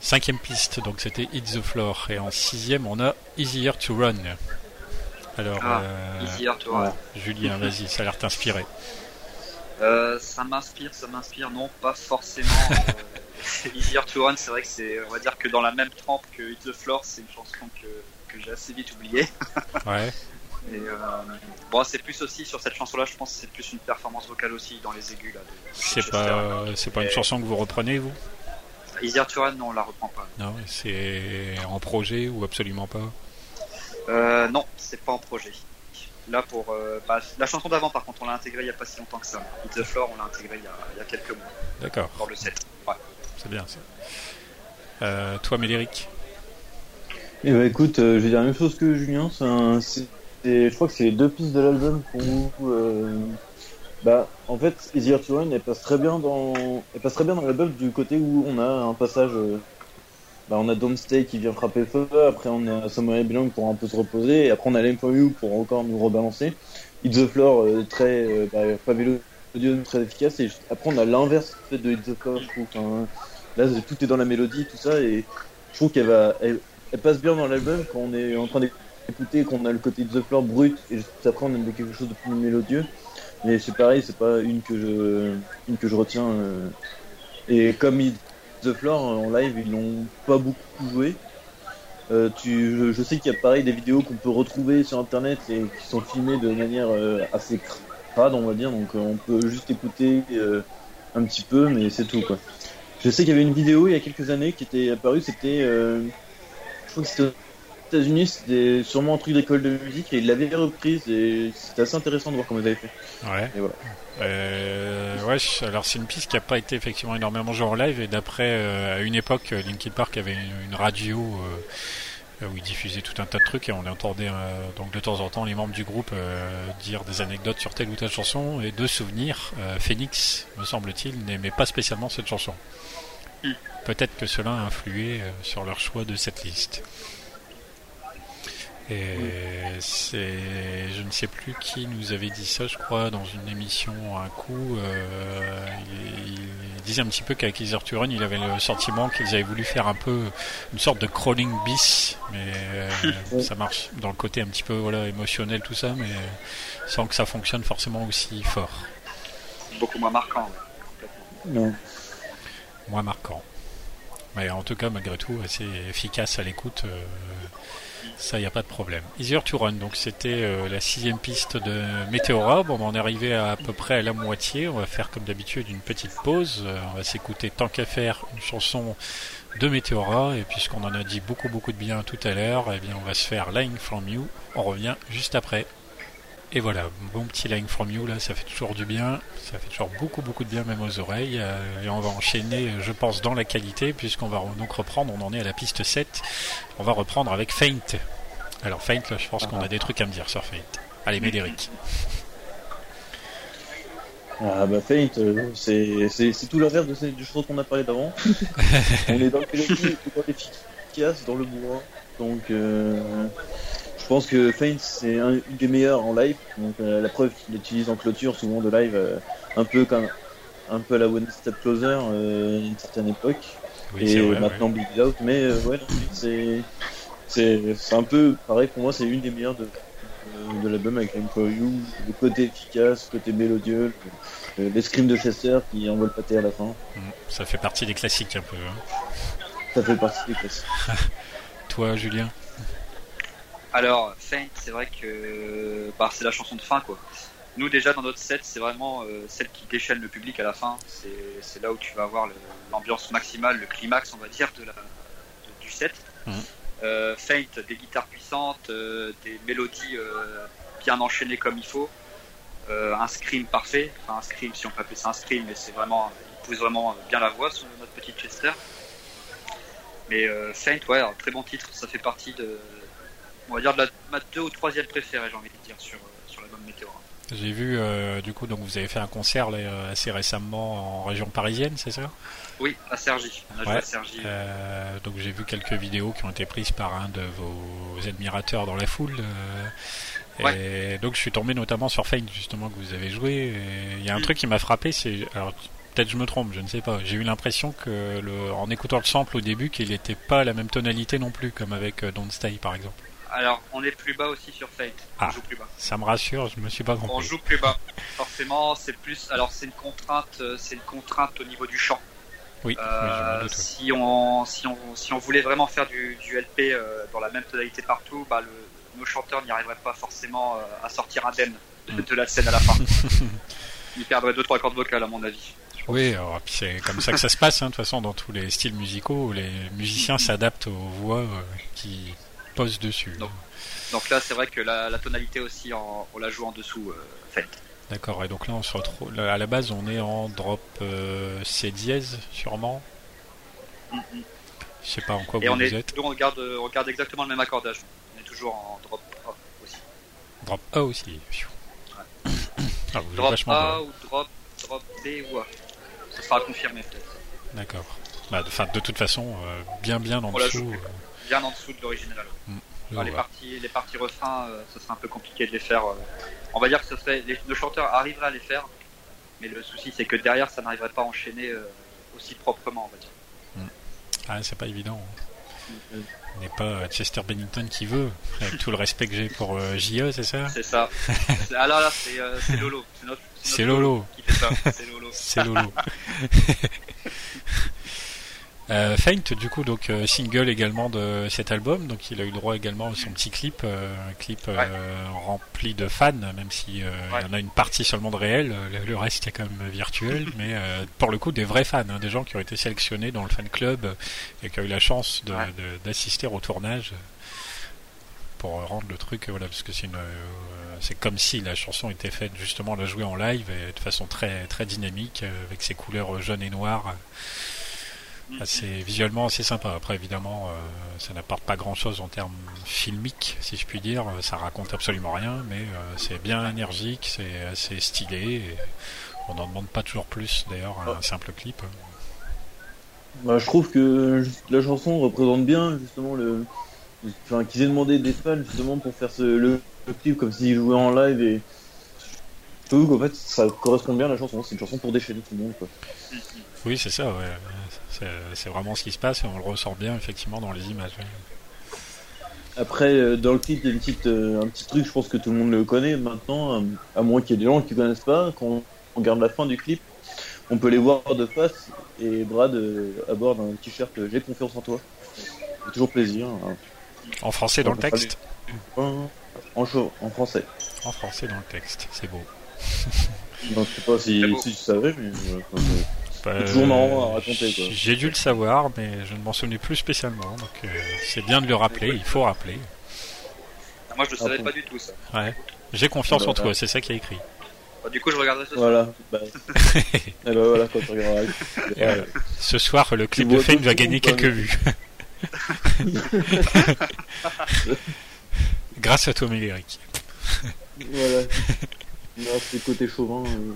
Cinquième piste, donc c'était Hit the Floor. Et en sixième, on a Easier to Run. Alors, Ah, euh, Easier to Run. Julien, vas-y, ça a l'air t'inspirer. Euh, ça m'inspire, ça m'inspire, non, pas forcément. euh, Easier to Run, c'est vrai que c'est, on va dire que dans la même trempe que Hit the Floor, c'est une chanson que, que j'ai assez vite oubliée. Ouais, Et euh, bon, c'est plus aussi sur cette chanson-là, je pense que c'est plus une performance vocale aussi dans les aigus là. c'est pas, c'est pas une chanson que vous reprenez, vous? Easier to Run, non, on la reprend pas. Non, c'est en projet ou absolument pas Euh, non, c'est pas en projet. Là pour euh, bah, la chanson d'avant, par contre, on l'a intégrée il y a pas si longtemps que ça. Hit the Floor, on l'a intégrée il y, a, il y a quelques mois D'accord, dans le set. Ouais. c'est bien ça. Euh, toi, Médéric Et bah écoute, euh, je vais dire la même chose que Julien. c'est un- c'est- c'est- je crois que c'est les deux pistes de l'album qu'on. Euh, bah, en fait, Easier to Run, elle passe très bien dans, elle passe très bien dans l'album du côté où on a un passage. euh, bah, on a Don't Stay qui vient frapper feu. Après, on a I Belong pour un peu se reposer. Et après, on a You pour encore nous rebalancer. It's the Floor très bah, pas mélodieux, très efficace. Et après, on a l'inverse de It's the Floor, je trouve. Là, tout est dans la mélodie, tout ça, et je trouve qu'elle va, elle, passe bien dans l'album quand on est en train d'écouter, qu'on a le côté The Floor brut, et juste après, on a quelque chose de plus mélodieux. Mais c'est pareil, c'est pas une que je, que je retiens. Et comme The Floor en live, ils l'ont pas beaucoup joué. Euh, tu, je, sais qu'il y a pareil des vidéos qu'on peut retrouver sur internet et qui sont filmées de manière euh, assez crade, on va dire. Donc euh, on peut juste écouter un petit peu, mais c'est tout quoi. Je sais qu'il y avait une vidéo il y a quelques années qui était apparue, c'était, je crois que c'était États-Unis, c'était sûrement un truc d'école de musique et ils l'avaient reprise et c'était assez intéressant de voir comment ils avaient fait. Ouais. Et voilà. Euh, ouais, alors c'est une piste qui n'a pas été effectivement énormément jouée en live et d'après euh, à une époque Linkin Park avait une, radio euh, où ils diffusaient tout un tas de trucs et on entendait euh, donc de temps en temps les membres du groupe dire des anecdotes sur telle ou telle chanson et de souvenirs Phoenix me semble-t-il n'aimait pas spécialement cette chanson. Hmm. Peut-être que cela a influé sur leur choix de cette liste. Et c'est, je ne sais plus qui nous avait dit ça, je crois, dans une émission un coup. Euh, il, disait un petit peu qu'avec Iser Turon, il avait le sentiment qu'ils avaient voulu faire un peu une sorte de crawling bis, mais euh, ça marche dans le côté un petit peu voilà émotionnel tout ça, mais sans que ça fonctionne forcément aussi fort. Beaucoup moins marquant. Non. Moins marquant. Mais en tout cas, malgré tout, assez efficace à l'écoute. Euh, ça, il n'y a pas de problème. Easier to Run, donc c'était euh, la sixième piste de Meteora. Bon, on est arrivé à, peu près à la moitié. On va faire comme d'habitude une petite pause. Euh, on va s'écouter tant qu'à faire une chanson de Meteora. Et puisqu'on en a dit beaucoup beaucoup de bien tout à l'heure, eh bien on va se faire Line from You. On revient juste après. Et voilà, bon petit line from you là, ça fait toujours du bien, ça fait toujours beaucoup beaucoup de bien même aux oreilles. Euh, et on va enchaîner, je pense, dans la qualité, puisqu'on va donc reprendre, on en est à la piste 7, on va reprendre avec Faint. Alors Faint, là, je pense qu'on a des trucs à me dire sur Faint. Allez, Médéric. Ah bah Faint, euh, c'est tout l'inverse de ces choses qu'on a parlé d'avant. on est dans le efficace, dans le bois. Donc euh, je pense que Faint c'est un, une des meilleures en live. Donc euh, la preuve qu'il utilise en clôture souvent de live, euh, un peu comme un peu à la One Step Closer euh, à une certaine époque. et maintenant Big Out. Mais ouais, c'est c'est un peu pareil pour moi. C'est une des meilleures de de l'album avec For You, le côté efficace, le côté mélodieux, l'escrime de Chester qui envoie le pâté à la fin. Mm, ça fait partie des classiques un peu. Hein. Ça fait partie des classiques. Toi, Julien? Alors, Faint, c'est vrai que bah, c'est la chanson de fin, quoi. Nous, déjà, dans notre set, c'est vraiment euh, celle qui déchaîne le public à la fin. C'est là où tu vas avoir l'ambiance maximale, le climax, on va dire, de la, du set. Mmh. Euh, Faint, des guitares puissantes, euh, des mélodies bien enchaînées comme il faut. un scream parfait. Enfin, un scream, si on peut appeler ça un scream, mais c'est vraiment, il pousse vraiment bien la voix sur notre petit Chester. Mais Faint, ouais, un très bon titre. Ça fait partie de, on va dire de la, ma deux ou troisième préférée, j'ai envie de dire, sur, euh, sur l'album Météora. J'ai vu, euh, du coup, donc vous avez fait un concert euh, assez récemment en région parisienne, c'est ça? Oui, à joué à Sergi. donc j'ai vu quelques vidéos qui ont été prises par un de vos admirateurs dans la foule. Et donc je suis tombé notamment sur Fane justement que vous avez joué. Il y a un mm. truc qui m'a frappé, c'est alors peut-être je me trompe, je ne sais pas. J'ai eu l'impression que le, en écoutant le sample au début, qu'il n'était pas à la même tonalité non plus, comme avec Don't Stay par exemple. Alors, on est plus bas aussi sur Fate. on ah, joue plus bas. Ça me rassure, je me suis pas compris. On joue plus bas. Forcément, c'est plus. Alors, c'est une contrainte, euh, c'est une contrainte au niveau du chant. Oui. Euh, si on si on si on voulait vraiment faire du, du LP euh, dans la même tonalité partout, bah le, nos chanteurs n'y arriveraient pas forcément à sortir indemne de, de la scène à la fin. Ils perdraient deux trois cordes vocales à mon avis. Oui, c'est comme ça que ça se passe, hein, de toute façon, dans tous les styles musicaux, les musiciens s'adaptent aux voix qui, pose dessus. Donc, là, c'est vrai que la, tonalité aussi, on la joue en dessous, euh, D'accord, et donc là, on se retrouve. À la base, on est en drop euh, C dièse, sûrement. Mm, mm. Je sais pas en quoi vous, on êtes. Nous, on regarde, on regarde exactement le même accordage. On est toujours en drop A aussi. Drop A aussi. Ah, drop A ou drop, drop B ou A. Ça sera confirmé peut-être. D'accord. Bah, de, de toute façon, euh, bien bien en dessous bien en dessous de l'original. Mm. les, parties, les parties refrains, ce serait un peu compliqué de les faire. on va dire que ce serait, les, le chanteur arriverait à les faire, mais le souci c'est que derrière ça n'arriverait pas à enchaîner aussi proprement, on va dire. Hmm. Ah, c'est pas évident. Hein. n'est pas Chester Bennington qui veut, avec tout le respect que j'ai pour euh, JE, c'est ça? C'est ça. Alors là, c'est Lolo. C'est Lolo. C'est Lolo. c'est Lolo. Euh, Faint, du coup, donc euh, single également de cet album, donc il a eu droit également à son petit clip, euh, un clip euh, rempli de fans, même si il y en a une partie seulement de réel, le, reste est quand même virtuel, mais pour le coup des vrais fans, hein, des gens qui ont été sélectionnés dans le fan club et qui ont eu la chance d'assister au tournage pour rendre le truc, voilà, parce que c'est une, c'est comme si la chanson était faite justement la jouer en live et de façon très très dynamique avec ses couleurs jaunes et noires. C'est visuellement assez sympa. Après, évidemment, euh, ça n'apporte pas grand-chose en termes filmiques, si je puis dire. Ça raconte absolument rien, mais euh, c'est bien énergique, c'est assez stylé. Et on n'en demande pas toujours plus, d'ailleurs, un simple clip. Bah, je trouve que la chanson représente bien, justement, le. Enfin, qu'ils aient demandé des fans, justement, pour faire ce, le, clip comme s'ils jouaient en live et. Je trouve qu'en fait, ça correspond bien à la chanson. C'est une chanson pour déchaîner tout le monde, quoi. Oui, c'est ça, ouais. C'est vraiment ce qui se passe et on le ressort bien effectivement dans les images. Après, euh, dans le clip, il y a une petite, euh, un petit truc, je pense que tout le monde le connaît maintenant, à moins qu'il y ait des gens qui ne connaissent pas. Quand on regarde la fin du clip, on peut les voir de face et Brad euh, aborde un t-shirt J'ai confiance en toi. toujours plaisir. Hein. En français dans le texte en, en français. En français dans le texte, c'est beau. je sais pas si, si tu savais, mais toujours marrant à raconter. J'ai dû le savoir, mais je ne m'en souvenais plus spécialement. Donc euh, c'est bien de le rappeler, il faut rappeler. Moi je ne savais pas du tout ça. Ouais. J'ai confiance en toi, c'est ça qui a écrit. Bah, du coup je regarderai ce soir. Voilà. Bah... eh ben voilà quand tu regarderas. Euh, ce soir le clip de Fame va gagner quelques vues. Grâce à toi Méléric. voilà. Non, c'est côté chauvin. Euh...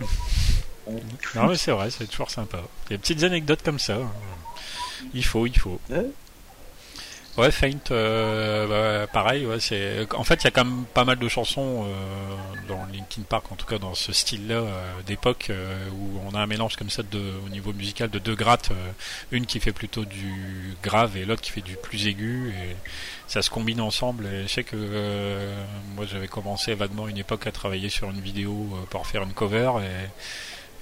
Non, mais c'est vrai, c'est toujours sympa. Des petites anecdotes comme ça. Il faut, il faut. Ouais, Faint, euh, bah, pareil. Ouais, c'est. En fait, il y a quand même pas mal de chansons euh, dans Linkin Park, en tout cas dans ce style-là euh, d'époque, où on a un mélange comme ça de, au niveau musical de deux grattes, une qui fait plutôt du grave et l'autre qui fait du plus aigu, et ça se combine ensemble. Et je sais que moi, j'avais commencé vaguement une époque à travailler sur une vidéo pour faire une cover et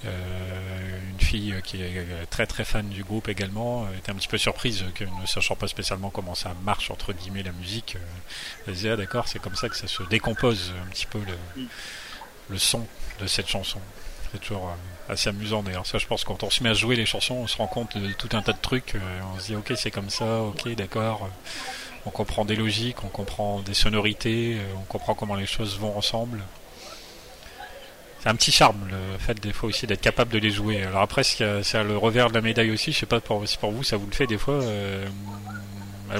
une fille qui est très très fan du groupe également euh, était un petit peu surprise que ne sachant pas spécialement comment ça marche entre guillemets la musique euh, elle disait ah, d'accord c'est comme ça que ça se décompose un petit peu le, le son de cette chanson. C'est toujours assez amusant d'ailleurs. Ça je pense quand on se met à jouer les chansons on se rend compte de tout un tas de trucs on se dit ok c'est comme ça ok d'accord on comprend des logiques on comprend des sonorités on comprend comment les choses vont ensemble c'est un petit charme le fait des fois aussi d'être capable de les jouer. Alors après, c'est le revers de la médaille aussi. Je sais pas pour, si pour vous ça vous le fait des fois. Euh,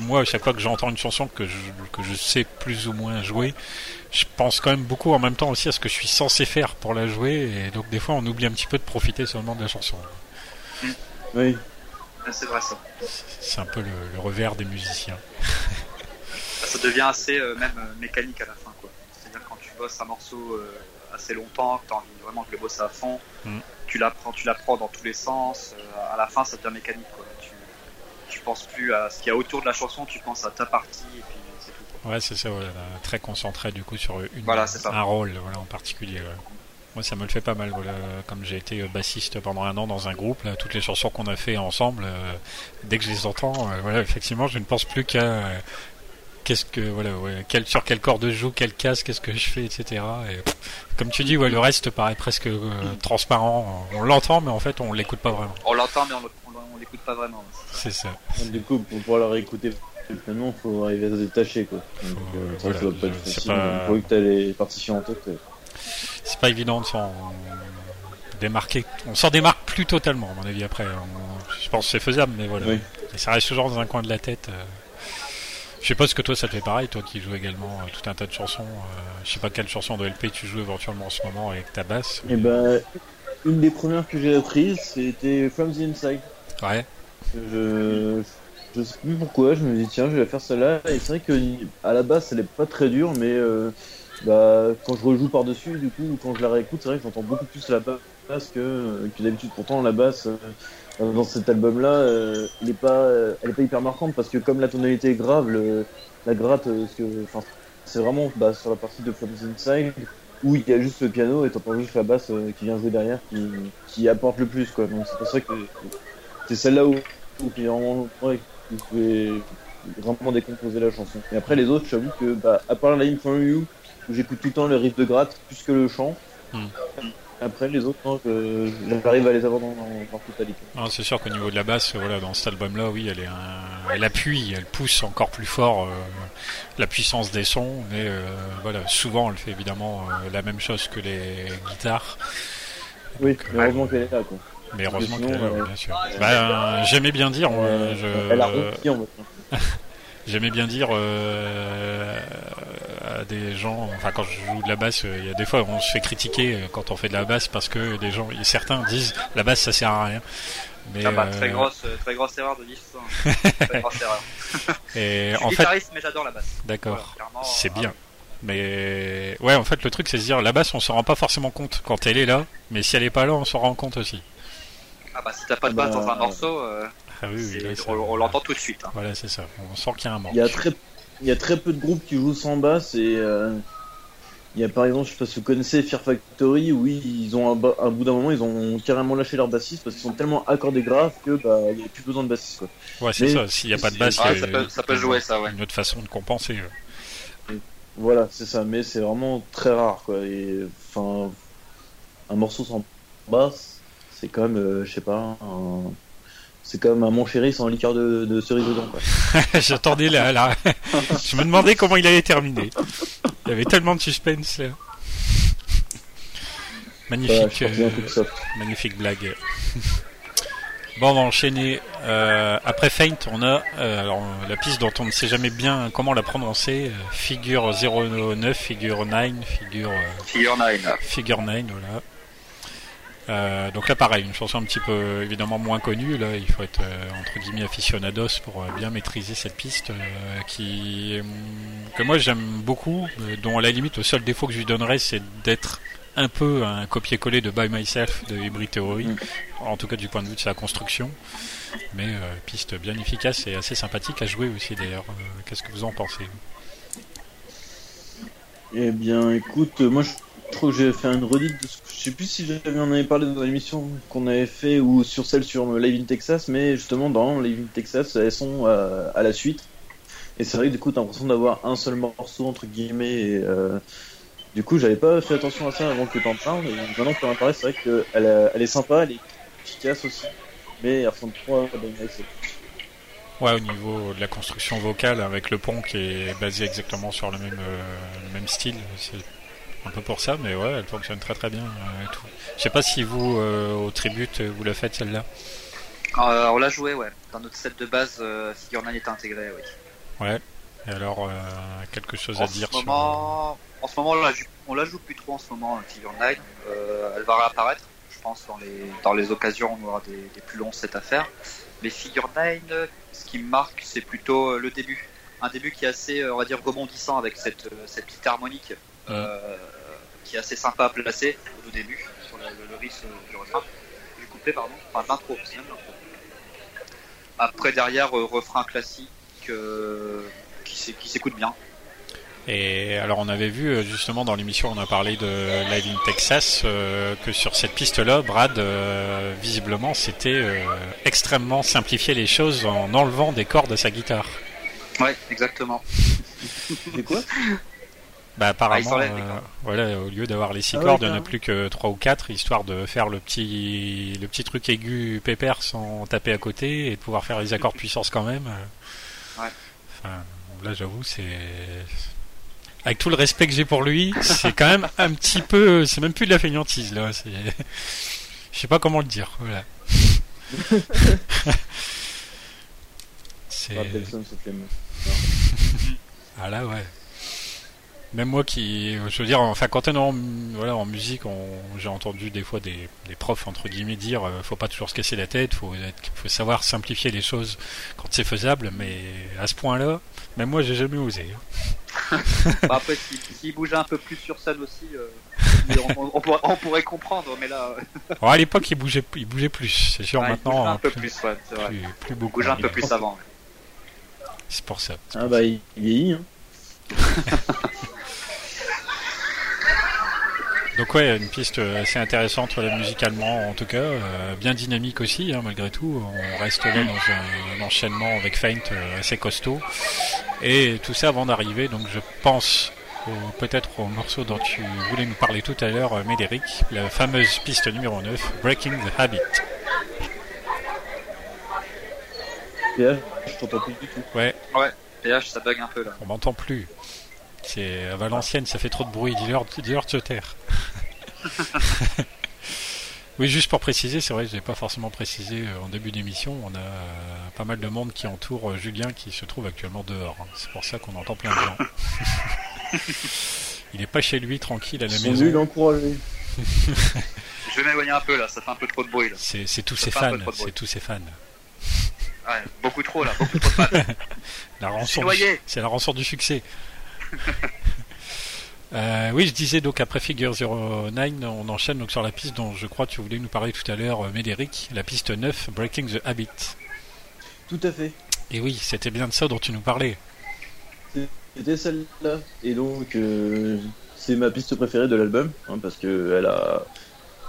moi, à chaque fois que j'entends une chanson que je, que je sais plus ou moins jouer, je pense quand même beaucoup en même temps aussi à ce que je suis censé faire pour la jouer. Et donc des fois, on oublie un petit peu de profiter seulement de la chanson. Oui. C'est vrai ça. C'est un peu le, revers des musiciens. ça devient assez euh, même euh, mécanique à la fin. C'est-à-dire quand tu bosses un morceau assez longtemps, que tu as envie vraiment de le bosser à fond, mm. tu l'apprends, tu l'apprends dans tous les sens. Euh, à la fin, ça devient mécanique. Tu, tu penses plus à ce qu'il y a autour de la chanson, tu penses à ta partie et puis c'est tout. Ouais, c'est ça. très concentré du coup sur une, voilà, un rôle voilà, en particulier. Moi, ça me le fait pas mal. Voilà. Comme j'ai été euh, bassiste pendant un an dans un groupe, toutes les chansons qu'on a fait ensemble, euh, dès que je les entends, voilà, effectivement, je ne pense plus qu'à qu'est-ce que voilà, ouais, quel, sur quel corps de joue, quel casque, qu'est-ce que je fais, etc. Et, comme tu dis, ouais, le reste paraît presque euh, transparent. On l'entend, mais en fait, on l'écoute pas vraiment. On l'entend, mais on, l'écoute pas vraiment. C'est ça. Du coup, pour pouvoir la réécouter pleinement, il faut arriver à se détacher, quoi. Donc, euh, ça, doit pas être facile. Pas... Faut que les partitions en tête. C'est pas évident de s'en démarquer. On s'en démarque plus totalement, à mon avis. Après, je pense que c'est faisable, mais voilà. ça reste toujours dans un coin de la tête. Euh. Je sais pas ce que toi ça te fait pareil, toi qui joues également euh, tout un tas de chansons. Euh, je sais pas quelle chanson de LP tu joues éventuellement en ce moment avec ta basse. Et eh ben, une des premières que j'ai apprises, c'était From the Inside. Ouais. Je, Je sais plus pourquoi, je me dis tiens, je vais faire celle-là. Et c'est vrai que à la base, elle est pas très dure, mais euh, bah, quand je rejoue par-dessus, du coup, quand je la réécoute, c'est vrai que j'entends beaucoup plus la basse que, que d'habitude. Pourtant, la basse, euh, dans cet album-là, euh, elle, est pas, elle est pas hyper marquante parce que comme la tonalité est grave, la gratte, c'est vraiment bah, sur la partie de From Inside où il y a juste le piano et t'entends juste la basse qui vient jouer derrière qui, qui apporte le plus. Quoi. Donc c'est pour ça que c'est celle-là où, où vraiment, ouais, vous pouvez vraiment décomposer la chanson. Et après les autres, j'avoue que, bah, à part Line from You, où j'écoute tout le temps le riff de gratte plus que le chant. Hmm. Après les autres, j'arrive à les avoir dans, dans totalité. Ah, c'est sûr qu'au niveau de la basse, voilà, dans cet album-là, oui, elle est elle appuie, elle pousse encore plus fort euh, la puissance des sons, mais euh, voilà, souvent elle fait évidemment euh, la même chose que les guitares. Oui, mais heureusement qu'elle est là, quoi. Mais heureusement qu'elle est là, bien sûr. Bah, J'aimais bien dire, je... elle a rempli en J'aimais bien dire euh, à des gens, enfin quand je joue de la basse, il y a des fois on se fait critiquer quand on fait de la basse parce que des gens, certains disent la basse ça sert à rien. Mais ah bah, très euh, grosse, très grosse erreur de dire ça. très grosse erreur. Et je suis en guitariste, fait... mais j'adore la basse. D'accord. c'est bien. Mais ouais, en fait, le truc, c'est se dire la basse, on se rend pas forcément compte quand elle est là, mais si elle est pas là, on s'en rend compte aussi. Ah bah si t'as pas de basse dans un morceau, euh, ah on, l'entend tout de suite. Hein. Voilà, c'est ça. On sent qu'il y a un manque. Il y a très, il y a très peu de groupes qui jouent sans basse et euh, il y a par exemple, je sais pas si vous connaissez Fear Factory, oui, ils ont un, un bout d'un moment, ils ont carrément lâché leur bassiste parce qu'ils sont tellement accordés graves que bah il y a plus besoin de bassiste quoi. Ouais, c'est ça. S'il n'y a pas de basse, ça, peut, ça peut jouer ça, ouais. Une autre façon de compenser. Voilà, c'est ça. Mais c'est vraiment très rare quoi. Et enfin, un morceau sans basse, c'est quand même, euh, je sais pas, un c'est comme un mon chéri sans liqueur de, de cerise dedans. J'attendais là, là. Je me demandais comment il allait terminer. Il y avait tellement de suspense. Magnifique, euh, magnifique blague. Bon, on va enchaîner. Euh, après Faint, on a euh, alors, la piste dont on ne sait jamais bien comment la prononcer. figure 09, figure 9, figure. figure 9. Figure 9, voilà. Euh, donc là pareil, une chanson un petit peu évidemment moins connue, là il faut être euh, entre guillemets aficionados pour euh, bien maîtriser cette piste qui que moi j'aime beaucoup, dont à la limite le seul défaut que je lui donnerais c'est d'être un peu un copier-coller de By Myself de Hybrid Theory, mm. en tout cas du point de vue de sa construction, mais piste bien efficace et assez sympathique à jouer aussi d'ailleurs. Qu'est-ce que vous en pensez? Eh bien écoute, moi je je crois que j'ai fait une redite de ce je sais plus si j'avais en avait parlé dans l'émission qu'on avait fait ou sur celle sur Live in Texas, mais justement dans Live in Texas, elles sont euh, à la suite. Et c'est vrai que du coup, t'as l'impression d'avoir un seul morceau entre guillemets. Et, euh, du coup, j'avais pas fait attention à ça avant que t'en parles. Et maintenant que t'en parles, c'est vrai qu'elle elle est sympa, elle est efficace aussi, mais elle ressemble pas à Ouais, au niveau de la construction vocale, avec le pont qui est basé exactement sur le même, euh, le même style, c'est un peu pour ça, mais ouais, elle fonctionne très très bien. Euh. Je sais pas si vous, euh, au tribute, vous la faites celle-là. Euh, on l'a joué, ouais. Dans notre set de base, Figure est intégré, oui. Ouais. Et alors, quelque chose à dire sur... En ce moment, on la, joue, on la joue plus trop en ce moment, Figure 9. elle va réapparaître, je pense, dans les, dans les occasions où on aura des, des plus longs sets à faire. Mais Figure 9, ce qui me marque, c'est plutôt le début. Un début qui est assez, on va dire, rebondissant avec cette, cette petite harmonique euh, qui est assez sympa à placer au début sur le, le, risque du refrain, du couplet pardon, enfin l'intro, c'est même l'intro. Après derrière euh, refrain classique euh, qui s'écoute bien. Et alors on avait vu justement dans l'émission, on a parlé de Live in Texas, que sur cette piste-là, Brad, visiblement, c'était extrêmement simplifier les choses en enlevant des cordes à sa guitare. Ouais, exactement. C'est quoi? Bah apparemment, ah, euh, voilà, au lieu d'avoir les six ah cordes, il n'y en a plus que trois ou quatre, histoire de faire le petit, le petit truc aigu pépère sans taper à côté et de pouvoir faire les accords de puissance quand même. Ouais. Enfin, là j'avoue, c'est avec tout le respect que j'ai pour lui, c'est quand même un petit peu, c'est même plus de la feignantise là. C'est, je sais pas comment le dire. Voilà. c'est. ah là ouais. Même moi qui, je veux dire, enfin quand on est en, voilà, en musique, j'ai entendu des fois des, des, profs entre guillemets dire, euh, faut pas toujours se casser la tête, faut, faut savoir simplifier les choses quand c'est faisable, mais à ce point-là, même moi j'ai jamais osé. Hein. Bah, après, s'il bougeait un peu plus sur scène aussi, euh, on, pourrait, on, pourrait, comprendre, mais là. Alors, à l'époque, il bougeait, il bougeait plus, c'est sûr. maintenant, un peu plus, ouais, plus, plus, beaucoup. Il bougeait un peu plus avant. C'est pour ça. Ah bah il vieillit. Hein. Donc ouais, une piste assez intéressante musicalement en tout cas, euh, bien dynamique aussi hein, malgré tout. On reste là dans un, enchaînement avec Faint euh, assez costaud. Et tout ça avant d'arriver, donc je pense peut-être au morceau dont tu voulais nous parler tout à l'heure, euh, Médéric, la fameuse piste numéro 9, Breaking the Habit. je t'entends plus du tout. Ouais. Ouais, PH ça bug un peu là. On m'entend plus. C'est à Valenciennes, ça fait trop de bruit. Dis-leur de se taire. oui, juste pour préciser, c'est vrai, je n'ai pas forcément précisé euh, en début d'émission. On a euh, pas mal de monde qui entoure euh, Julien qui se trouve actuellement dehors. C'est pour ça qu'on entend plein de gens. Il n'est pas chez lui tranquille à la maison. Je vais m'éloigner un peu là, ça fait un peu trop de bruit. C'est tous ses fans. C'est tous ses fans. Ouais, beaucoup trop là, beaucoup trop de fans. C'est la rançon du succès. Euh, oui, je disais donc après Figure 09, on enchaîne donc sur la piste dont je crois que tu voulais nous parler tout à l'heure, euh, Médéric, la piste 9, Breaking the Habit. Tout à fait. Et oui, c'était bien de ça dont tu nous parlais. C'était celle-là. Et donc, euh, c'est ma piste préférée de l'album, hein, parce que elle a,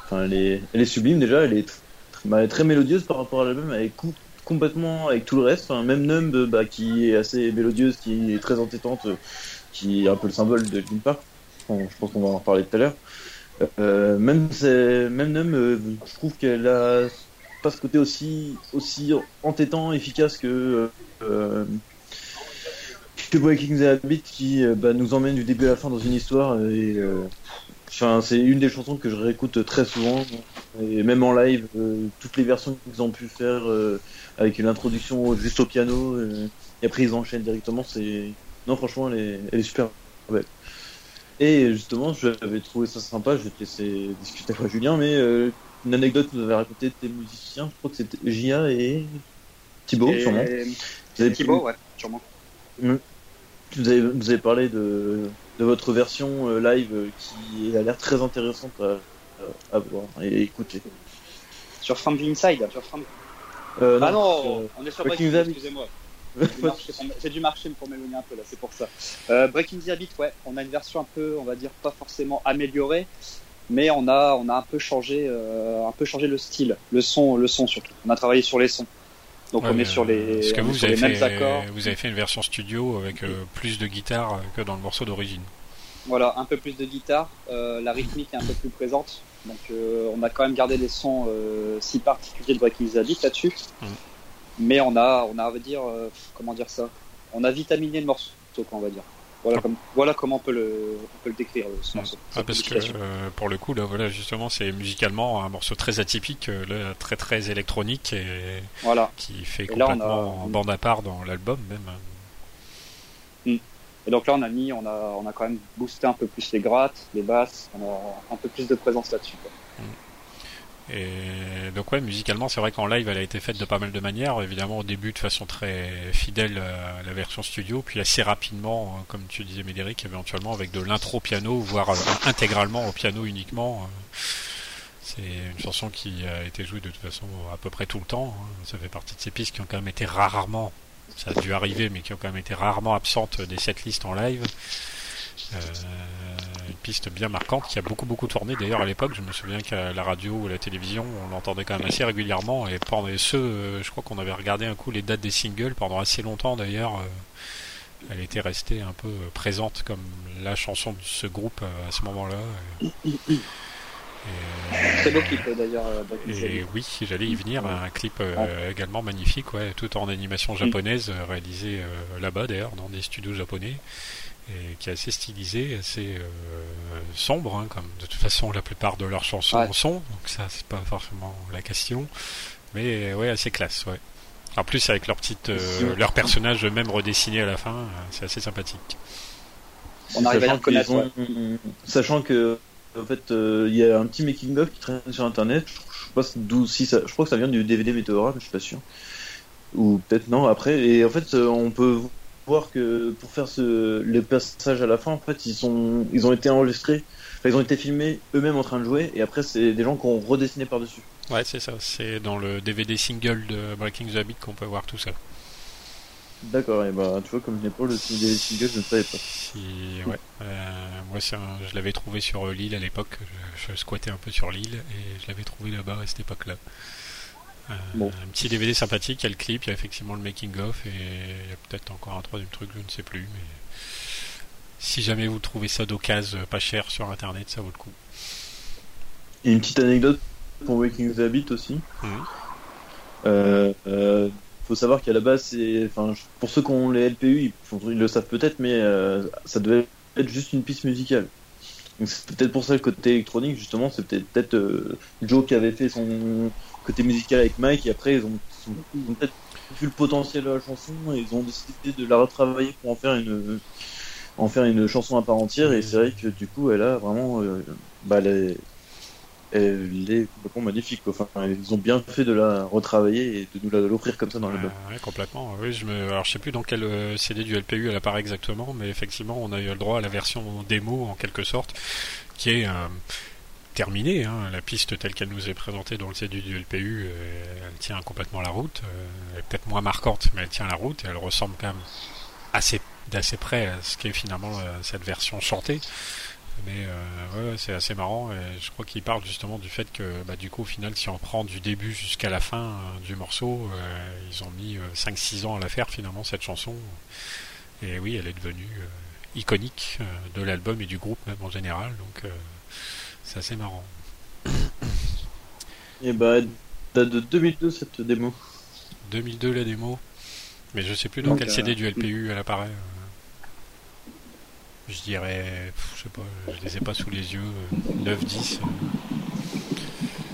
enfin, elle est, elle est sublime déjà, elle est très, très mélodieuse par rapport à l'album, elle coupe complètement avec tout le reste. même Numb, bah, qui est assez mélodieuse, qui est très entêtante qui est un peu le symbole de Linkin Park. je pense qu'on va en reparler tout à l'heure. Euh, même même euh, je trouve qu'elle a pas ce côté aussi aussi entêtant, efficace que euh, que Breaking the Habit qui euh, bah, nous emmène du début à la fin dans une histoire et c'est une des chansons que je réécoute très souvent et même en live toutes les versions qu'ils ont pu faire avec une introduction juste au piano et après ils enchaînent directement c'est non, franchement, elle est, super belle. Et justement, j'avais trouvé ça sympa, je vais te laisser discuter avec Julien, mais euh, une anecdote que vous avez racontée de tes musiciens, je crois que c'était Gia et Thibaut, sûrement. Vous Thibaut, ouais, sûrement. Mmh. Vous, avez, vous avez parlé de, de votre version euh, live euh, qui a l'air très intéressante à, voir et écouter. Sur From the Inside, sur From... ah non, on est sur Breaking excusez-moi. J'ai dû marcher pour m'éloigner un peu là, c'est pour ça. Euh, Breaking the Habit, ouais, on a une version un peu, on va dire, pas forcément améliorée, mais on a, on a un peu changé, euh, un peu changé le style, le son, le son surtout. On a travaillé sur les sons. Donc on est sur les, que vous, avez fait, accords. Vous avez fait une version studio avec euh, plus de guitare que dans le morceau d'origine? Voilà, un peu plus de guitare, la rythmique est un peu plus présente. Donc on a quand même gardé les sons si particuliers de Breaking the Habit là-dessus. Mm mais on a, on a, va dire, euh, comment dire ça? On a vitaminé le morceau, quoi, on va dire. Voilà, comme, voilà comment on peut le, on peut le décrire ce morceau. Ah, parce que euh, pour le coup, là, voilà, justement, c'est musicalement un morceau très atypique, euh, là, très très électronique et voilà. qui fait complètement en bande à part dans l'album même. Hmm. Et donc là, on a mis, on a, on a quand même boosté un peu plus les grattes, les basses, on a un peu plus de présence là-dessus. Hmm. Et donc ouais, musicalement, c'est vrai qu'en live, elle a été faite de pas mal de manières. Évidemment, au début, de façon très fidèle à la version studio, puis assez rapidement, euh, comme tu disais, Médéric, éventuellement avec de l'intro piano, voire euh, intégralement au piano uniquement. C'est une chanson qui a été jouée de toute façon à peu près tout le temps. Hein. Ça fait partie de ces pistes qui ont quand même été rarement, ça a dû arriver, mais qui ont quand même été rarement absentes des setlists en live. Euh, une piste bien marquante qui a beaucoup beaucoup tourné d'ailleurs à l'époque. Je me souviens qu'à la radio ou à la télévision, on l'entendait quand même assez régulièrement. Et pendant ce, euh, je crois qu'on avait regardé un coup les dates des singles pendant assez longtemps d'ailleurs. Euh, elle était restée un peu présente comme la chanson de ce groupe à ce moment-là. C'est beau clip d'ailleurs. Et oui, j'allais y venir. Un clip également magnifique, ouais, tout en animation japonaise, réalisé là-bas d'ailleurs, dans des studios japonais qui est assez stylisé, assez euh, sombre, hein, comme de toute façon la plupart de leurs chansons sont, donc ça c'est pas forcément la question, mais ouais assez classe, ouais. En plus avec leur petite, euh, leur personnage même redessiné à la fin, euh, c'est assez sympathique. on arrive à Sachant reconnaître. ouais. ont- Sachant que en fait, euh, il y a un petit making of qui traîne sur internet. Je, sais pas d'où si ça. Je crois que ça vient du DVD Meteora, mais je suis pas sûr. Ou peut-être non après. Et en fait, on peut voir que pour faire ce les passages à la fin, en fait, ils sont ils ont été enregistrés. Enfin, ils ont été filmés eux-mêmes en train de jouer. Et après, c'est des gens qui ont redessiné par dessus. Ouais, c'est ça. C'est dans le DVD single de Breaking the Habit qu'on peut voir tout ça. D'accord. Et bah, tu vois, comme je n'ai pas le des singles, je ne savais pas. Si, ouais. Euh, moi, c'est un- je l'avais trouvé sur l'île à l'époque. Je, je squattais un peu sur l'île et je l'avais trouvé là-bas à cette époque-là. Euh, Bon. Un petit DVD sympathique, il y a le clip, il y a effectivement le making-of et il y a peut-être encore un troisième truc, je ne sais plus. Mais si jamais vous trouvez ça d'occasion, euh, pas cher sur internet, ça vaut le coup. Et une petite anecdote pour Waking the Habit aussi. Mhm. Euh, euh, faut savoir qu'à la base, c'est, enfin, je- pour ceux qui ont les LPU, ils, le savent peut-être, mais euh, ça devait être juste une piste musicale. Donc c'est peut-être pour ça le côté électronique, justement, c'est peut-être Joe qui avait fait son côté musical avec Mike, et après ils ont, peut-être vu le potentiel de la chanson, et ils ont décidé de la retravailler pour en faire une, en faire une chanson à part entière, et c'est vrai que du coup, elle a vraiment, euh, bah, elle est, complètement magnifique. Enfin, ils ont bien fait de la retravailler et de nous l'offrir comme ça dans l'album. Euh, ouais, complètement. Oui, je me... Alors, je sais plus dans quel euh, CD du LPU elle apparaît exactement, mais effectivement, on a eu le droit à la version démo en quelque sorte, qui est euh, terminée. hein. La piste telle qu'elle nous est présentée dans le CD du LPU, euh, elle tient complètement la route. Euh, elle est peut-être moins marquante, mais elle tient la route et elle ressemble quand même assez d'assez près à ce qu'est finalement euh, cette version chantée. Mais euh, c'est assez marrant et je crois qu'il parle justement du fait que bah, du coup au final si on prend du début jusqu'à la fin du morceau, ils ont mis 5-6 ans à la faire finalement cette chanson. Et oui, elle est devenue iconique de l'album et du groupe même en général, donc c'est assez marrant. Et bah, elle date de 2002 cette démo. 2002 la démo, mais je sais plus dans Donc, quel euh, CD du LPU elle apparaît. euh. Je dirais, je sais pas, je les ai pas sous les yeux, 9-10.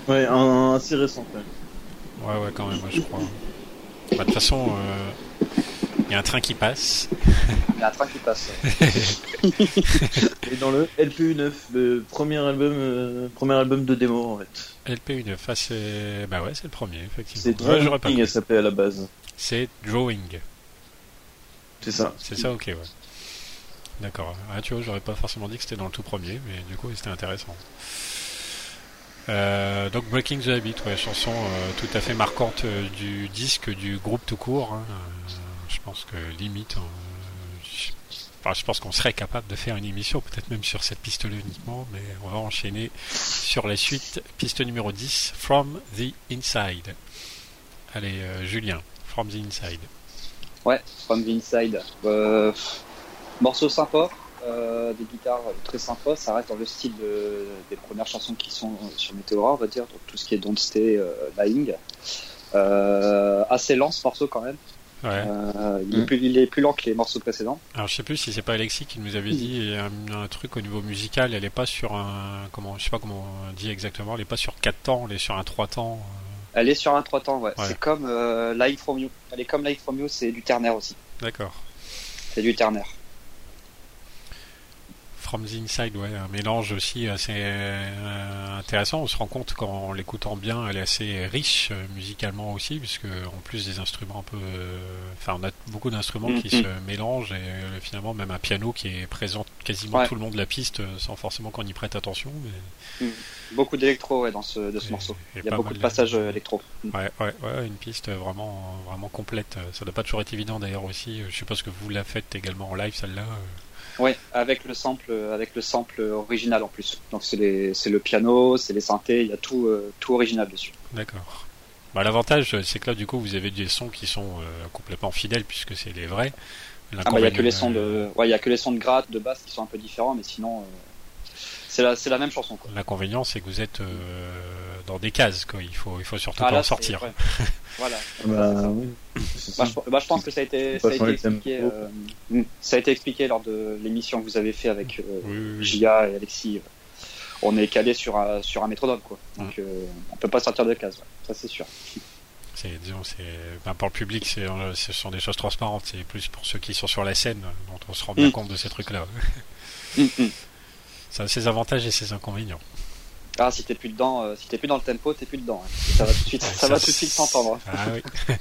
Ouais, un, assez récent quand même. Ouais, ouais, quand même, ouais, je crois. Bah, De toute façon, euh, il y a un train qui passe. Il y a un train qui passe. Et dans le LPU 9, le premier album, euh, premier album de démo en fait. LPU 9, ah, c'est. Bah ouais, c'est le premier, effectivement. C'est Ouais, j'aurais pas Drawing, elle s'appelait à la base. C'est Drawing. C'est ça. C'est ça, ok, ouais. D'accord. Ah, tu vois, j'aurais pas forcément dit que c'était dans le tout premier, mais du coup, c'était intéressant. Euh, donc Breaking the Habit, ouais, chanson euh, tout à fait marquante euh, du disque, du groupe tout court. hein. Pense que limite, enfin, je pense qu'on serait capable de faire une émission, peut-être même sur cette piste-là uniquement, mais on va enchaîner sur la suite, piste numéro 10, From the Inside. Allez, euh, Julien, From the Inside. Ouais, From the Inside. Euh, morceau sympa, euh, des guitares très sympas. Ça reste dans le style de- des premières chansons qui sont sur Meteora, on va dire. Donc tout ce qui est Don't Stay, Lying. Assez lent ce morceau quand même. Ouais. Euh, il, est Mm. plus, il est plus lent que les morceaux précédents. Alors je sais plus si c'est pas Alexis qui nous avait dit un, un truc au niveau musical, elle est pas sur un comment je sais pas comment on dit exactement, elle est pas sur 4 temps, elle est sur un 3 temps. Elle est sur un 3 temps, ouais. Ouais. C'est comme euh, Live From You. Elle est comme Live From You, c'est du ternaire aussi. D'accord. C'est du ternaire. From the Inside, ouais, un mélange aussi assez euh, intéressant. On se rend compte qu'en l'écoutant bien, elle est assez riche euh, musicalement aussi, puisque en plus des instruments un peu, euh, enfin on a beaucoup d'instruments qui Mhm. se mélangent et finalement même un piano qui est présent quasiment Ouais. tout le long de la piste sans forcément qu'on y prête attention. Mais Beaucoup d'électro ouais, dans ce, de ce Et- morceau. et Il y a beaucoup de passages électro. Ouais, ouais, ouais, une piste vraiment, vraiment complète. Ça doit pas toujours être évident d'ailleurs aussi. Je suppose que vous la faites également en live celle-là. Ouais, avec le sample, euh, avec le sample original en plus. Donc c'est le piano, c'est les synthés, il y a tout, euh, tout original dessus. D'accord. Bah, L'avantage, c'est que là, du coup, vous avez des sons qui sont euh, complètement fidèles puisque c'est les vrais. Ah bah il y a que les sons euh, de, ouais, il y a que les sons de gratte, de basse qui sont un peu différents, mais sinon, euh, c'est la, même chanson. L'inconvénient, c'est que vous êtes euh, dans des cases. Quoi. Il faut, il faut surtout Ah, pas en sortir. ouais. voilà. Bah, oui. Bah, je, bah, je pense que ça a été, Faut ça a pas été changer le expliqué, tempo. euh, ça a été expliqué lors de l'émission que vous avez fait avec euh, Oui, oui, oui. Gia et Alexis. On est calé sur un, sur un métronome quoi. Donc euh, on peut pas sortir de case, ouais. ça c'est sûr. Disons, ben, pour le public, ce sont des choses transparentes. C'est plus pour ceux qui sont sur la scène dont on se rend bien Mm. compte de ces trucs-là. Mm, mm. Ça a ses avantages et ses inconvénients. Ah, si t'es plus dedans, euh, si t'es plus dans le tempo, t'es plus dedans. hein. Ça va tout de suite, Ouais, ça, ça, va tout de suite s'entendre. Ah oui.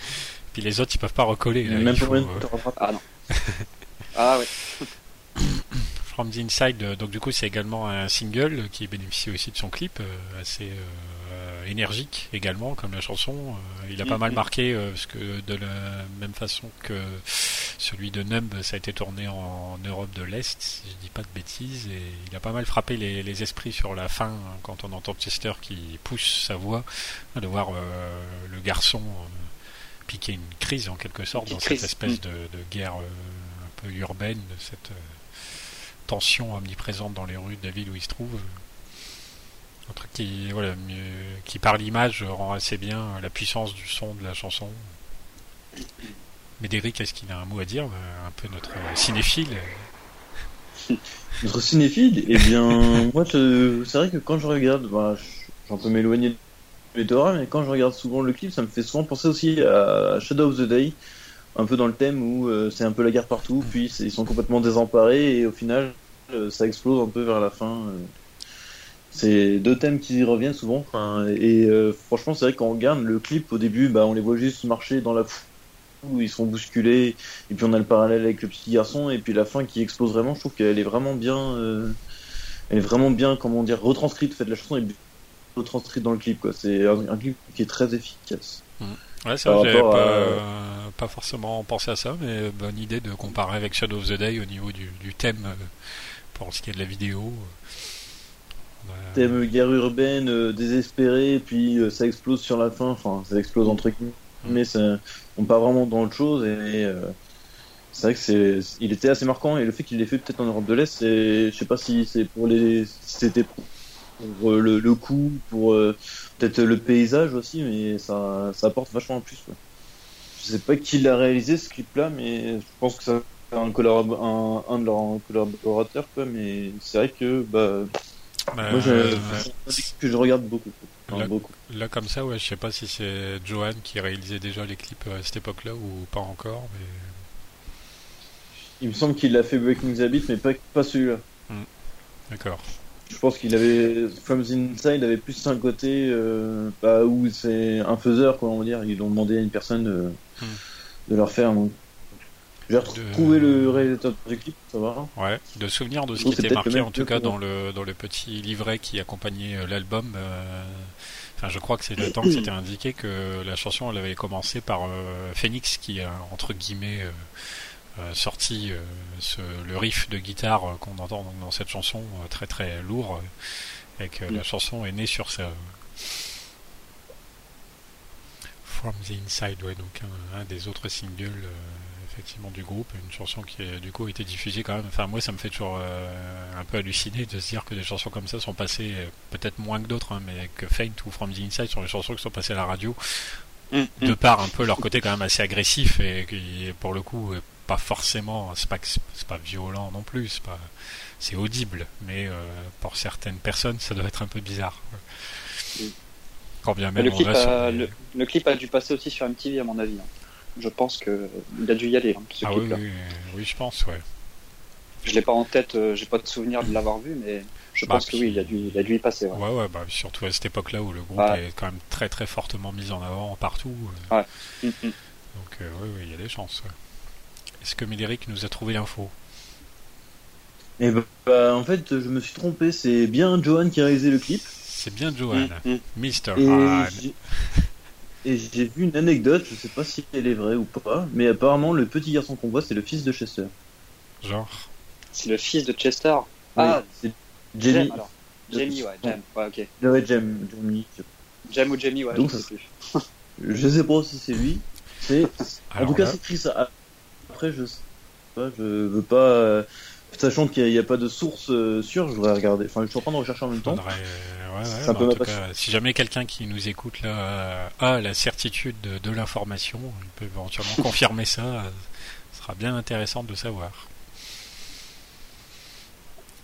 Puis les autres, ils peuvent pas recoller. là. Même pour faut, une euh. Ah non. Ah oui. From the Inside, euh, donc du coup c'est également un single qui bénéficie aussi de son clip, euh, assez euh, énergique également comme la chanson. Euh, il a pas mal marqué euh, parce que de la même façon que celui de Numb, ça a été tourné en Europe de l'Est, si je dis pas de bêtises, et il a pas mal frappé les, les esprits sur la fin hein, quand on entend Chester qui pousse sa voix, hein, de voir euh, le garçon piquer une crise en quelque sorte dans cette espèce de, de guerre euh, un peu urbaine, de cette tension omniprésente dans les rues de la ville où il se trouve. Un truc qui, voilà, qui par l'image rend assez bien la puissance du son de la chanson. Médéric, est-ce qu'il a un mot à dire euh, Un peu notre cinéphile? Notre cinéphile, eh bien, moi, je- c'est vrai que quand je regarde, bah, je- j'en peux m'éloigner de mais quand je regarde souvent le clip, ça me fait souvent penser aussi à Shadow of the Day, un peu dans le thème où euh, c'est un peu la guerre partout, puis ils sont complètement désemparés, et au final, euh, ça explose un peu vers la fin. euh. C'est deux thèmes qui reviennent souvent, et franchement, c'est vrai que quand on regarde le clip, au début, bah, on les voit juste marcher dans la foule, ils sont bousculés, et puis on a le parallèle avec le petit garçon, et puis la fin qui explose vraiment, je trouve qu'elle est vraiment bien, elle est vraiment bien, comment dire, retranscrite, fait la chanson est retranscrite dans le clip. C'est un, un clip qui est très efficace. Ouais, ça, j'avais pas, euh, pas forcément pensé à ça, mais bonne idée de comparer avec Shadow of the Day au niveau du, du thème euh, pour ce qui est de la vidéo. A- Thème guerre urbaine, euh, désespéré, puis euh, ça explose sur la fin, enfin, ça explose entre guillemets, mais ça, on part vraiment dans autre chose, et euh, c'est vrai que c'est, il était assez marquant, et le fait qu'il l'ait fait peut-être en Europe de l'Est, c'est, je sais pas si c'est pour les, si c'était pour euh, le, le coup, pour euh, peut-être le paysage aussi, mais ça, ça apporte vachement plus. quoi. Je sais pas qui l'a réalisé ce clip-là, mais je pense que c'est un, collab- un, un de leurs collaborateurs, quoi, mais c'est vrai que, bah, Euh, moi, je, clip que je regarde beaucoup. Enfin, Là- beaucoup. Là, comme ça, ouais, je sais pas si c'est Johan qui réalisait déjà les clips à cette époque-là ou pas encore, mais Il me semble qu'il a fait Breaking the Habit, mais pas, pas celui-là. d'accord. Je pense qu'il avait From the Inside avait plus un côté euh, bah, où c'est un faiseur, quoi, on va dire. Ils ont demandé à une personne de, Hmm. de leur faire. Donc. J'ai De- retrouvé le réalisateur du clip, ça va. Ouais, de souvenir de ce qui était marqué le en tout cas dans le dans le petit livret qui accompagnait euh, l'album. euh, Enfin, je crois que c'est là-dedans que c'était indiqué que la chanson elle avait commencé par euh, Phoenix qui a entre guillemets euh, euh, sorti euh, ce, le riff de guitare euh, qu'on entend donc dans cette chanson euh, très très lourd euh, et que Mm. la chanson est née sur ça. From the Inside, ouais, donc un, un des autres singles euh, effectivement du groupe, une chanson qui a du coup été diffusée quand même. Enfin moi ça me fait toujours euh, un peu halluciner de se dire que des chansons comme ça sont passées euh, peut-être moins que d'autres, hein, mais que Faint ou From the Inside sont les chansons qui sont passées à la radio, Mm, de mm. par un peu leur côté quand même assez agressif et qui pour le coup pas forcément, c'est pas violent non plus, c'est audible, mais euh, pour certaines personnes ça doit être un peu bizarre. Quand bien même le, clip a, des- le, le clip a dû passer aussi sur MTV à mon avis. hein. Je pense que il a dû y aller hein, ce Ah oui, clip-là. oui, oui, je pense, ouais. Je l'ai pas en tête, euh, j'ai pas de souvenir de l'avoir vu, mais je Bah, pense que oui, il a dû, il a dû y passer. ouais. Ouais, ouais, bah, surtout à cette époque-là où le groupe Ouais. est quand même très très fortement mis en avant partout. euh, Mm, mm. Donc, oui, oui, il y a des chances. ouais. Est-ce que Médéric nous a trouvé l'info Et bah, bah, en fait, je me suis trompé. C'est bien Johan qui a réalisé le clip. C'est bien Johan, Mm, mm. Mr. Et j'ai- et j'ai vu une anecdote. Je sais pas si elle est vraie ou pas, mais apparemment le petit garçon qu'on voit, c'est le fils de Chester. Genre, C'est le fils de Chester. Oui, Ah, c'est Jamie. alors. Jamie, ouais, Jem. Ouais, ok. Ouais, Jem. Jamie. Ou Jamie, ouais, Donc, je ça- sais plus. Je sais pas si c'est lui. C'est en tout cas c'est écrit ça. Après je pas, je veux pas euh, sachant qu'il n'y a, pas de source euh, sûre, je voudrais regarder. Enfin, je suis en train de rechercher en même temps. faudrait, euh, ouais, ouais, Ça bah, en tout cas, si jamais quelqu'un qui nous écoute là a la certitude de, de l'information, il peut éventuellement confirmer ça. Ce sera bien intéressant de savoir.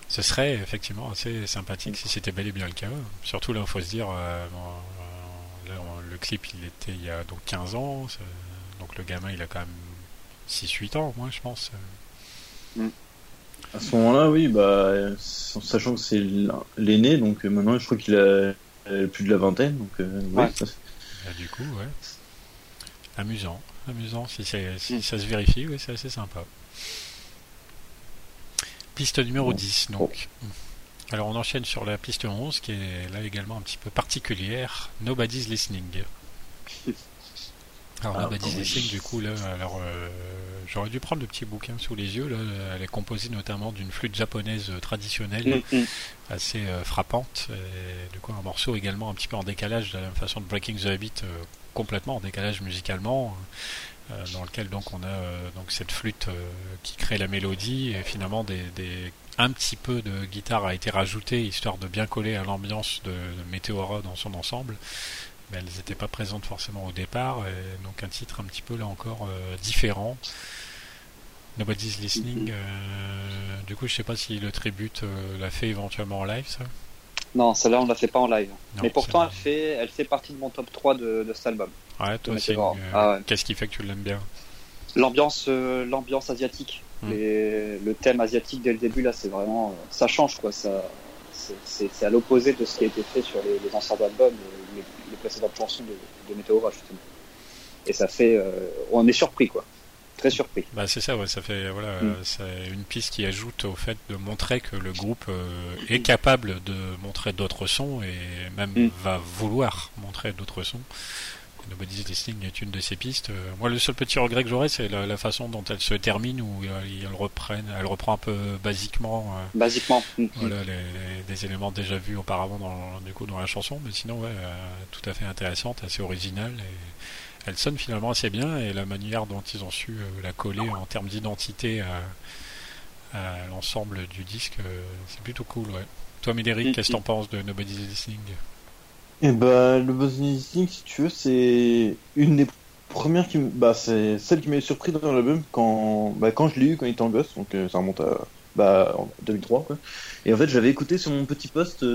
Ce serait effectivement assez sympathique si c'était bel et bien le cas. Surtout là, il faut se dire, euh, bon, le clip, il était il y a donc 15 ans. Donc le gamin, il a quand même 6-8 ans, moi, je pense. Mm. À ce moment-là, oui, bah, sachant que c'est l'aîné, donc maintenant, je crois qu'il a plus de la vingtaine. Donc, ouais. Bah, du coup, ouais. Amusant, amusant. Si, si mm. ça se vérifie, oui, c'est assez sympa. Piste numéro 10, donc. Alors on enchaîne sur la piste 11, qui est là également un petit peu particulière. Nobody's Listening. Alors ah, Nobody's Listening, du coup, là, alors euh, j'aurais dû prendre le petit bouquin sous les yeux. Là, elle est composée notamment d'une flûte japonaise traditionnelle, mm, mm. assez euh, frappante. Et, du coup, un morceau également un petit peu en décalage, de la façon de Breaking the Habit, euh, complètement en décalage musicalement. Euh, dans lequel donc on a euh, donc cette flûte euh, qui crée la mélodie et finalement des, un petit peu de guitare a été rajouté histoire de bien coller à l'ambiance de, Meteora dans son ensemble mais elles n'étaient pas présentes forcément au départ et donc un titre un petit peu là encore différent Nobody's Listening du coup je sais pas si le tribute l'a fait éventuellement en live ça non, celle-là, on ne la fait pas en live. mais pourtant, elle fait, elle fait partie de mon top 3 de, de cet album. Ouais, toi aussi. Ah qu'est-ce qui fait que tu l'aimes bien? L'ambiance, euh, l'ambiance asiatique. Hmm. le thème asiatique dès le début, là, c'est vraiment. Euh, ça change, quoi. Ça, c'est, à l'opposé de ce qui a été fait sur les, les anciens albums, les, les précédentes chansons de, de Meteora, justement. Et ça fait. Euh, on est surpris, quoi très surpris. Bah c'est ça, ouais, ça fait voilà, mm. c'est une piste qui ajoute au fait de montrer que le groupe euh, est capable de montrer d'autres sons et même mm. va vouloir montrer d'autres sons. Nobody's Listening est une de ces pistes. Euh, moi, le seul petit regret que j'aurais, c'est la, façon dont elle se termine, où euh, elle, reprenne, elle reprend un peu basiquement. basiquement. Mm. Voilà, des éléments déjà vus auparavant dans, du coup, dans la chanson, mais sinon, ouais, tout à fait intéressante, assez originale. Et elle sonne finalement assez bien et la manière dont ils ont su euh, la coller en termes d'identité à, l'ensemble du disque, euh, c'est plutôt cool. Ouais. Toi, Médéric, qu'est-ce que t'en penses de Nobody's Listening? Eh bah, Nobody's Listening, si tu veux, c'est une des premières qui bah, c'est celle qui m'a surpris dans l'album quand, bah, quand je l'ai eu quand il était en gosse, donc euh, ça remonte à bah, en 2003. Quoi. Et en fait, j'avais écouté sur mon petit poste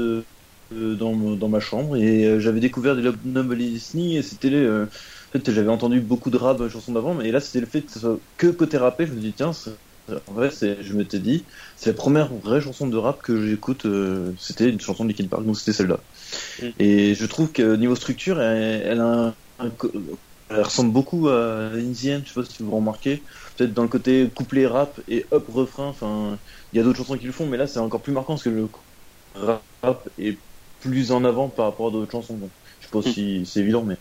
dans, dans, ma chambre et j'avais découvert des Nobody's Listening et c'était les j'avais entendu beaucoup de rap chansons d'avant, mais là, c'était le fait que ce soit que côté rappé. Je me dis, tiens, en vrai, je m'étais dit, c'est la première vraie chanson de rap que j'écoute. Euh, c'était une chanson de Linkin Park, donc c'était celle-là. Mm. Et je trouve que niveau structure, elle, a elle ressemble beaucoup à Indienne, je sais pas si vous remarquez. Peut-être dans le côté couplet rap et hop refrain. Enfin, il y a d'autres chansons qui le font, mais là, c'est encore plus marquant parce que le rap est plus en avant par rapport à d'autres chansons. je sais pas mm. si c'est évident, mais.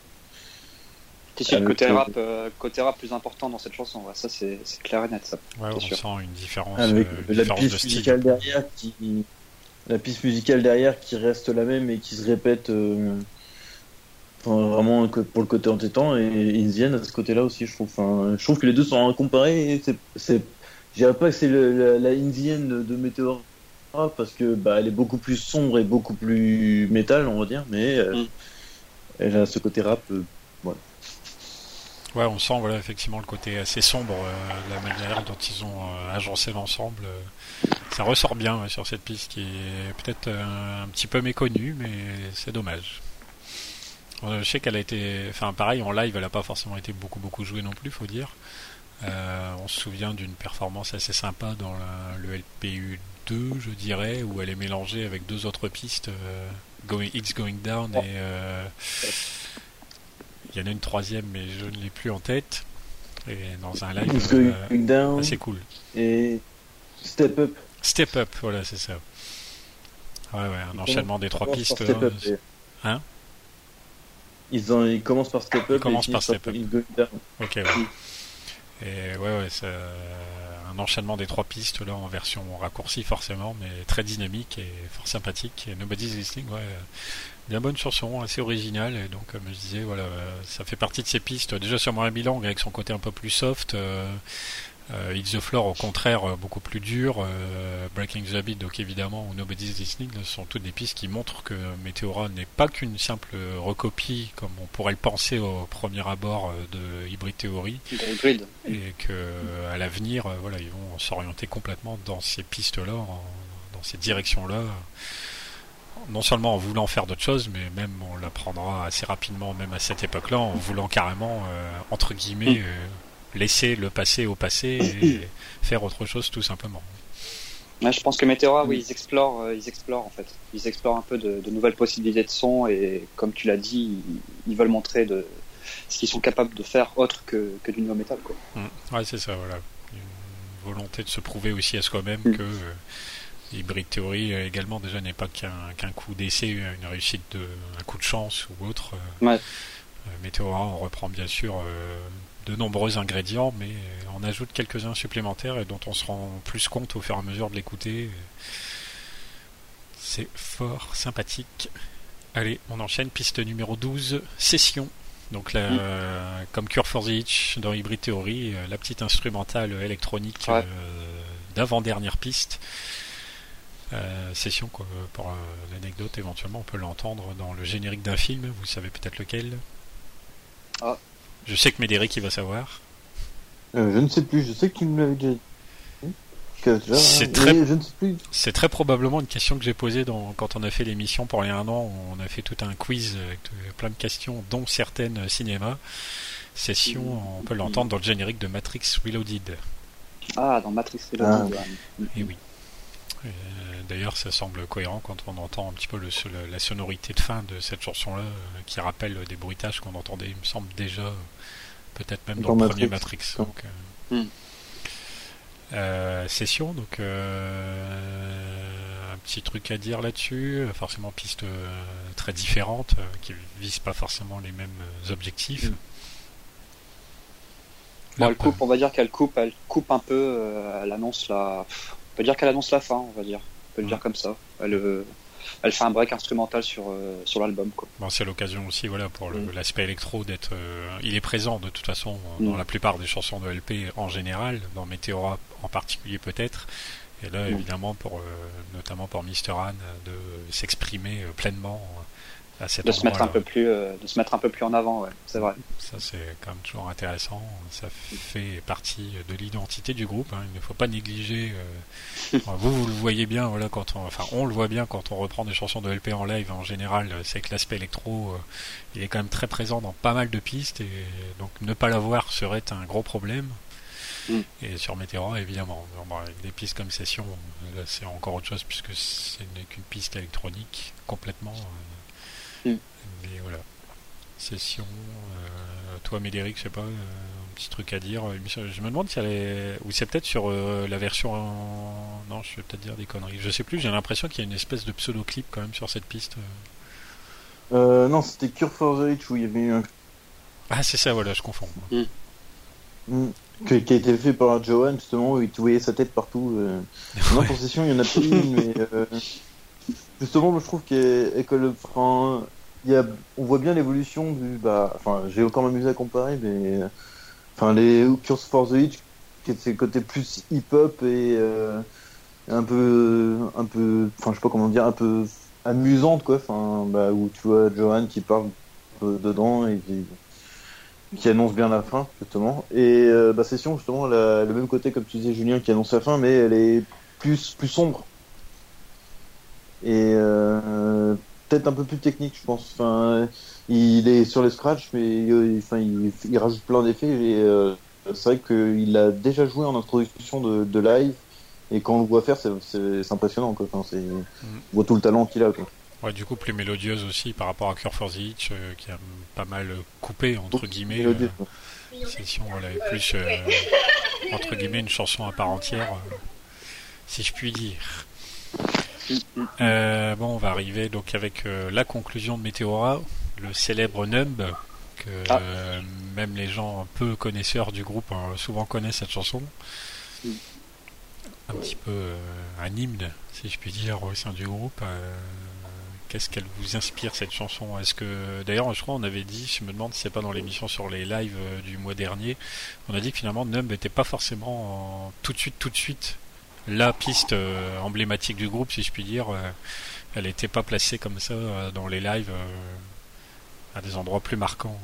C'est côté rap, euh, côté rap plus important dans cette chanson. ça, c'est clair et net, ça. Ouais, on sûr. sent une différence. Avec euh, la piste musicale derrière qui, la piste musicale derrière qui reste la même et qui se répète. Euh, vraiment pour le côté entêtant et Indian à ce côté-là aussi, je trouve. Enfin, je trouve que les deux sont comparés. C'est, je dirais pas que c'est la, la de, de Meteor parce que bah, elle est beaucoup plus sombre et beaucoup plus métal, on va dire, mais mm. elle a ce côté rap. Ouais, on sent voilà effectivement le côté assez sombre, euh, la manière dont ils ont euh, agencé l'ensemble. Euh, ça ressort bien sur cette piste qui est peut-être un petit peu méconnue, mais c'est dommage. je sais qu'elle a été, enfin pareil en live, elle n'a pas forcément été beaucoup beaucoup jouée non plus, faut dire. on se souvient d'une performance assez sympa dans le LPU 2, je dirais, où elle est mélangée avec deux autres pistes, going, It's Going Down et il y en a une troisième, mais je ne l'ai plus en tête. Et dans un live euh, assez cool. Et Step Up. Step Up, voilà, c'est ça. Ouais, ouais, un enchaînement des trois pistes. Hein, hein ils, ont, ils commencent par Step Up. Ils commencent par Step Up. Ok, ouais. Et ouais, ouais, c'est un enchaînement des trois pistes là en version raccourcie forcément, mais très dynamique et fort sympathique. Et Nobody's Listening, ouais, bien bonne chanson, assez originale. Et donc, comme je disais, voilà, ça fait partie de ces pistes. Déjà sur Marie Bilang, avec son côté un peu plus soft. Euh, euh, It's the Floor, au contraire, euh, beaucoup plus dur. Euh, Breaking the Habit, donc évidemment, ou Nobody's Listening, sont toutes des pistes qui montrent que Meteora n'est pas qu'une simple recopie, comme on pourrait le penser au premier abord de Hybrid Theory. Et que à l'avenir, voilà, ils vont s'orienter complètement dans ces pistes-là, dans ces directions-là non seulement en voulant faire d'autres choses, mais même on l'apprendra assez rapidement, même à cette époque-là, en voulant carrément, entre guillemets, laisser le passé au passé et faire autre chose tout simplement. je pense que Meteora, oui, ils explorent, ils explorent en fait. Ils explorent un peu de, nouvelles possibilités de son et comme tu l'as dit, ils, veulent montrer de, ce qu'ils sont capables de faire autre que, que du nouveau métal. Quoi. Mmh. Ouais, c'est ça, voilà. Une volonté de se prouver aussi à soi-même que euh, Hybrid Theory euh, également déjà n'est pas qu'un coup d'essai, une réussite de un coup de chance ou autre. Euh, ouais. Meteora, on reprend bien sûr de nombreux ingrédients, mais on ajoute quelques-uns supplémentaires et dont on se rend plus compte au fur et à mesure de l'écouter. C'est fort sympathique. Allez, on enchaîne, piste numéro 12, session. Donc là, mm. comme Cure for the dans Hybrid Theory, euh, la petite instrumentale électronique euh, d'avant-dernière piste. Euh, session quoi, pour l'anecdote éventuellement on peut l'entendre dans le générique d'un film vous savez peut-être lequel? Ah. je sais que Médéric il va savoir je ne sais plus je sais qu'il me l'avait déjà c'est très, c'est très probablement une question que j'ai posée dans, quand on a fait l'émission pour les un an. On a fait tout un quiz avec plein de questions, dont certaines cinéma. Session, on peut l'entendre dans le générique de Matrix Reloaded. Ah, dans Matrix Reloaded. Ah. Et oui. Euh, d'ailleurs, ça semble cohérent quand on entend un petit peu le, la sonorité de fin de cette chanson-là, euh, qui rappelle des bruitages qu'on entendait, il me semble déjà, peut-être même dans, le premier Matrix. Donc, euh, hmm. Euh, session, donc euh, un petit truc à dire là-dessus, forcément piste euh, très différente, qui visent pas forcément les mêmes objectifs. Mm. elle coupe, on va dire qu'elle coupe, elle coupe un peu, elle annonce la, on peut dire qu'elle annonce la fin, on va dire, peut le dire comme ça. Elle, elle fait un break instrumental sur, euh, sur l'album. Bon, c'est l'occasion aussi voilà, pour mm. l'aspect électro d'être. Euh, il est présent de toute façon dans mm. la plupart des chansons de LP en général, dans Meteora en particulier peut-être. Et là, mm. évidemment, pour, euh, notamment pour Mr. Anne, de s'exprimer pleinement de se mettre un peu plus euh, de se mettre un peu plus en avant ouais, c'est vrai ça c'est quand même toujours intéressant ça fait partie de l'identité du groupe hein. il ne faut pas négliger euh, vous vous le voyez bien voilà quand on enfin on le voit bien quand on reprend des chansons de LP en live en général c'est que l'aspect électro euh, il est quand même très présent dans pas mal de pistes et donc ne pas l'avoir serait un gros problème mm. et sur Meteora, évidemment, avec des pistes comme Session, là c'est encore autre chose puisque ce n'est qu'une piste électronique complètement. Mm. Mais voilà. Session. Euh, toi, Médéric, je sais pas, euh, un petit truc à dire. Je me demande si elle est. Ou c'est peut-être sur euh, la version. Non, je vais peut-être dire des conneries. Je sais plus, j'ai l'impression qu'il y a une espèce de pseudo-clip quand même sur cette piste. non, c'était Cure for the Rich où il y avait un. Ah, c'est ça, voilà, je confonds. Mm. Mm. Qui, a été fait par Johan, justement, où il voyait sa tête partout. Non, pour Session, il y en a plus une, mais. Justement, moi, je trouve qu'École on voit bien l'évolution du. Bah, enfin, j'ai encore m'amusé à comparer, mais. Enfin, les Curse for the Hitch, qui étaient côté plus hip-hop et euh, un peu. Un peu. Enfin, je sais pas comment dire, un peu amusante, quoi. Enfin, bah, où tu vois Johan qui parle dedans et qui, annonce bien la fin, justement. Et euh, bah, Session, justement, le même côté, comme tu disais, Julien, qui annonce la fin, mais elle est plus, plus sombre. Et. Euh, peut-être un peu plus technique, je pense. Enfin, il est sur les scratch, mais il, enfin, il, rajoute plein d'effets. Et euh, c'est vrai qu'il a déjà joué en introduction de, live. Et quand on le voit faire, c'est impressionnant. Quoi. Enfin, c'est, mm. On voit tout le talent qu'il a. Quoi. Ouais, du coup, plus mélodieuse aussi par rapport à Cure for the Itch, euh, qui a pas mal coupé, entre guillemets. Euh, session, voilà, plus, euh, entre guillemets, une chanson à part entière, si je puis dire. Euh, bon, on va arriver donc avec euh, la conclusion de Meteora, le célèbre Numb, que ah. euh, même les gens un peu connaisseurs du groupe hein, souvent connaissent cette chanson. Un petit peu un hymne, si je puis dire, au sein du groupe. Qu'est-ce qu'elle vous inspire cette chanson? Est-ce que d'ailleurs, je crois, on avait dit, je me demande si c'est pas dans l'émission sur les lives du mois dernier, on a dit que finalement Numb n'était pas forcément tout de suite, tout de suite la piste euh, emblématique du groupe, si je puis dire. Euh, elle n'était pas placée comme ça euh, dans les lives à des endroits plus marquants.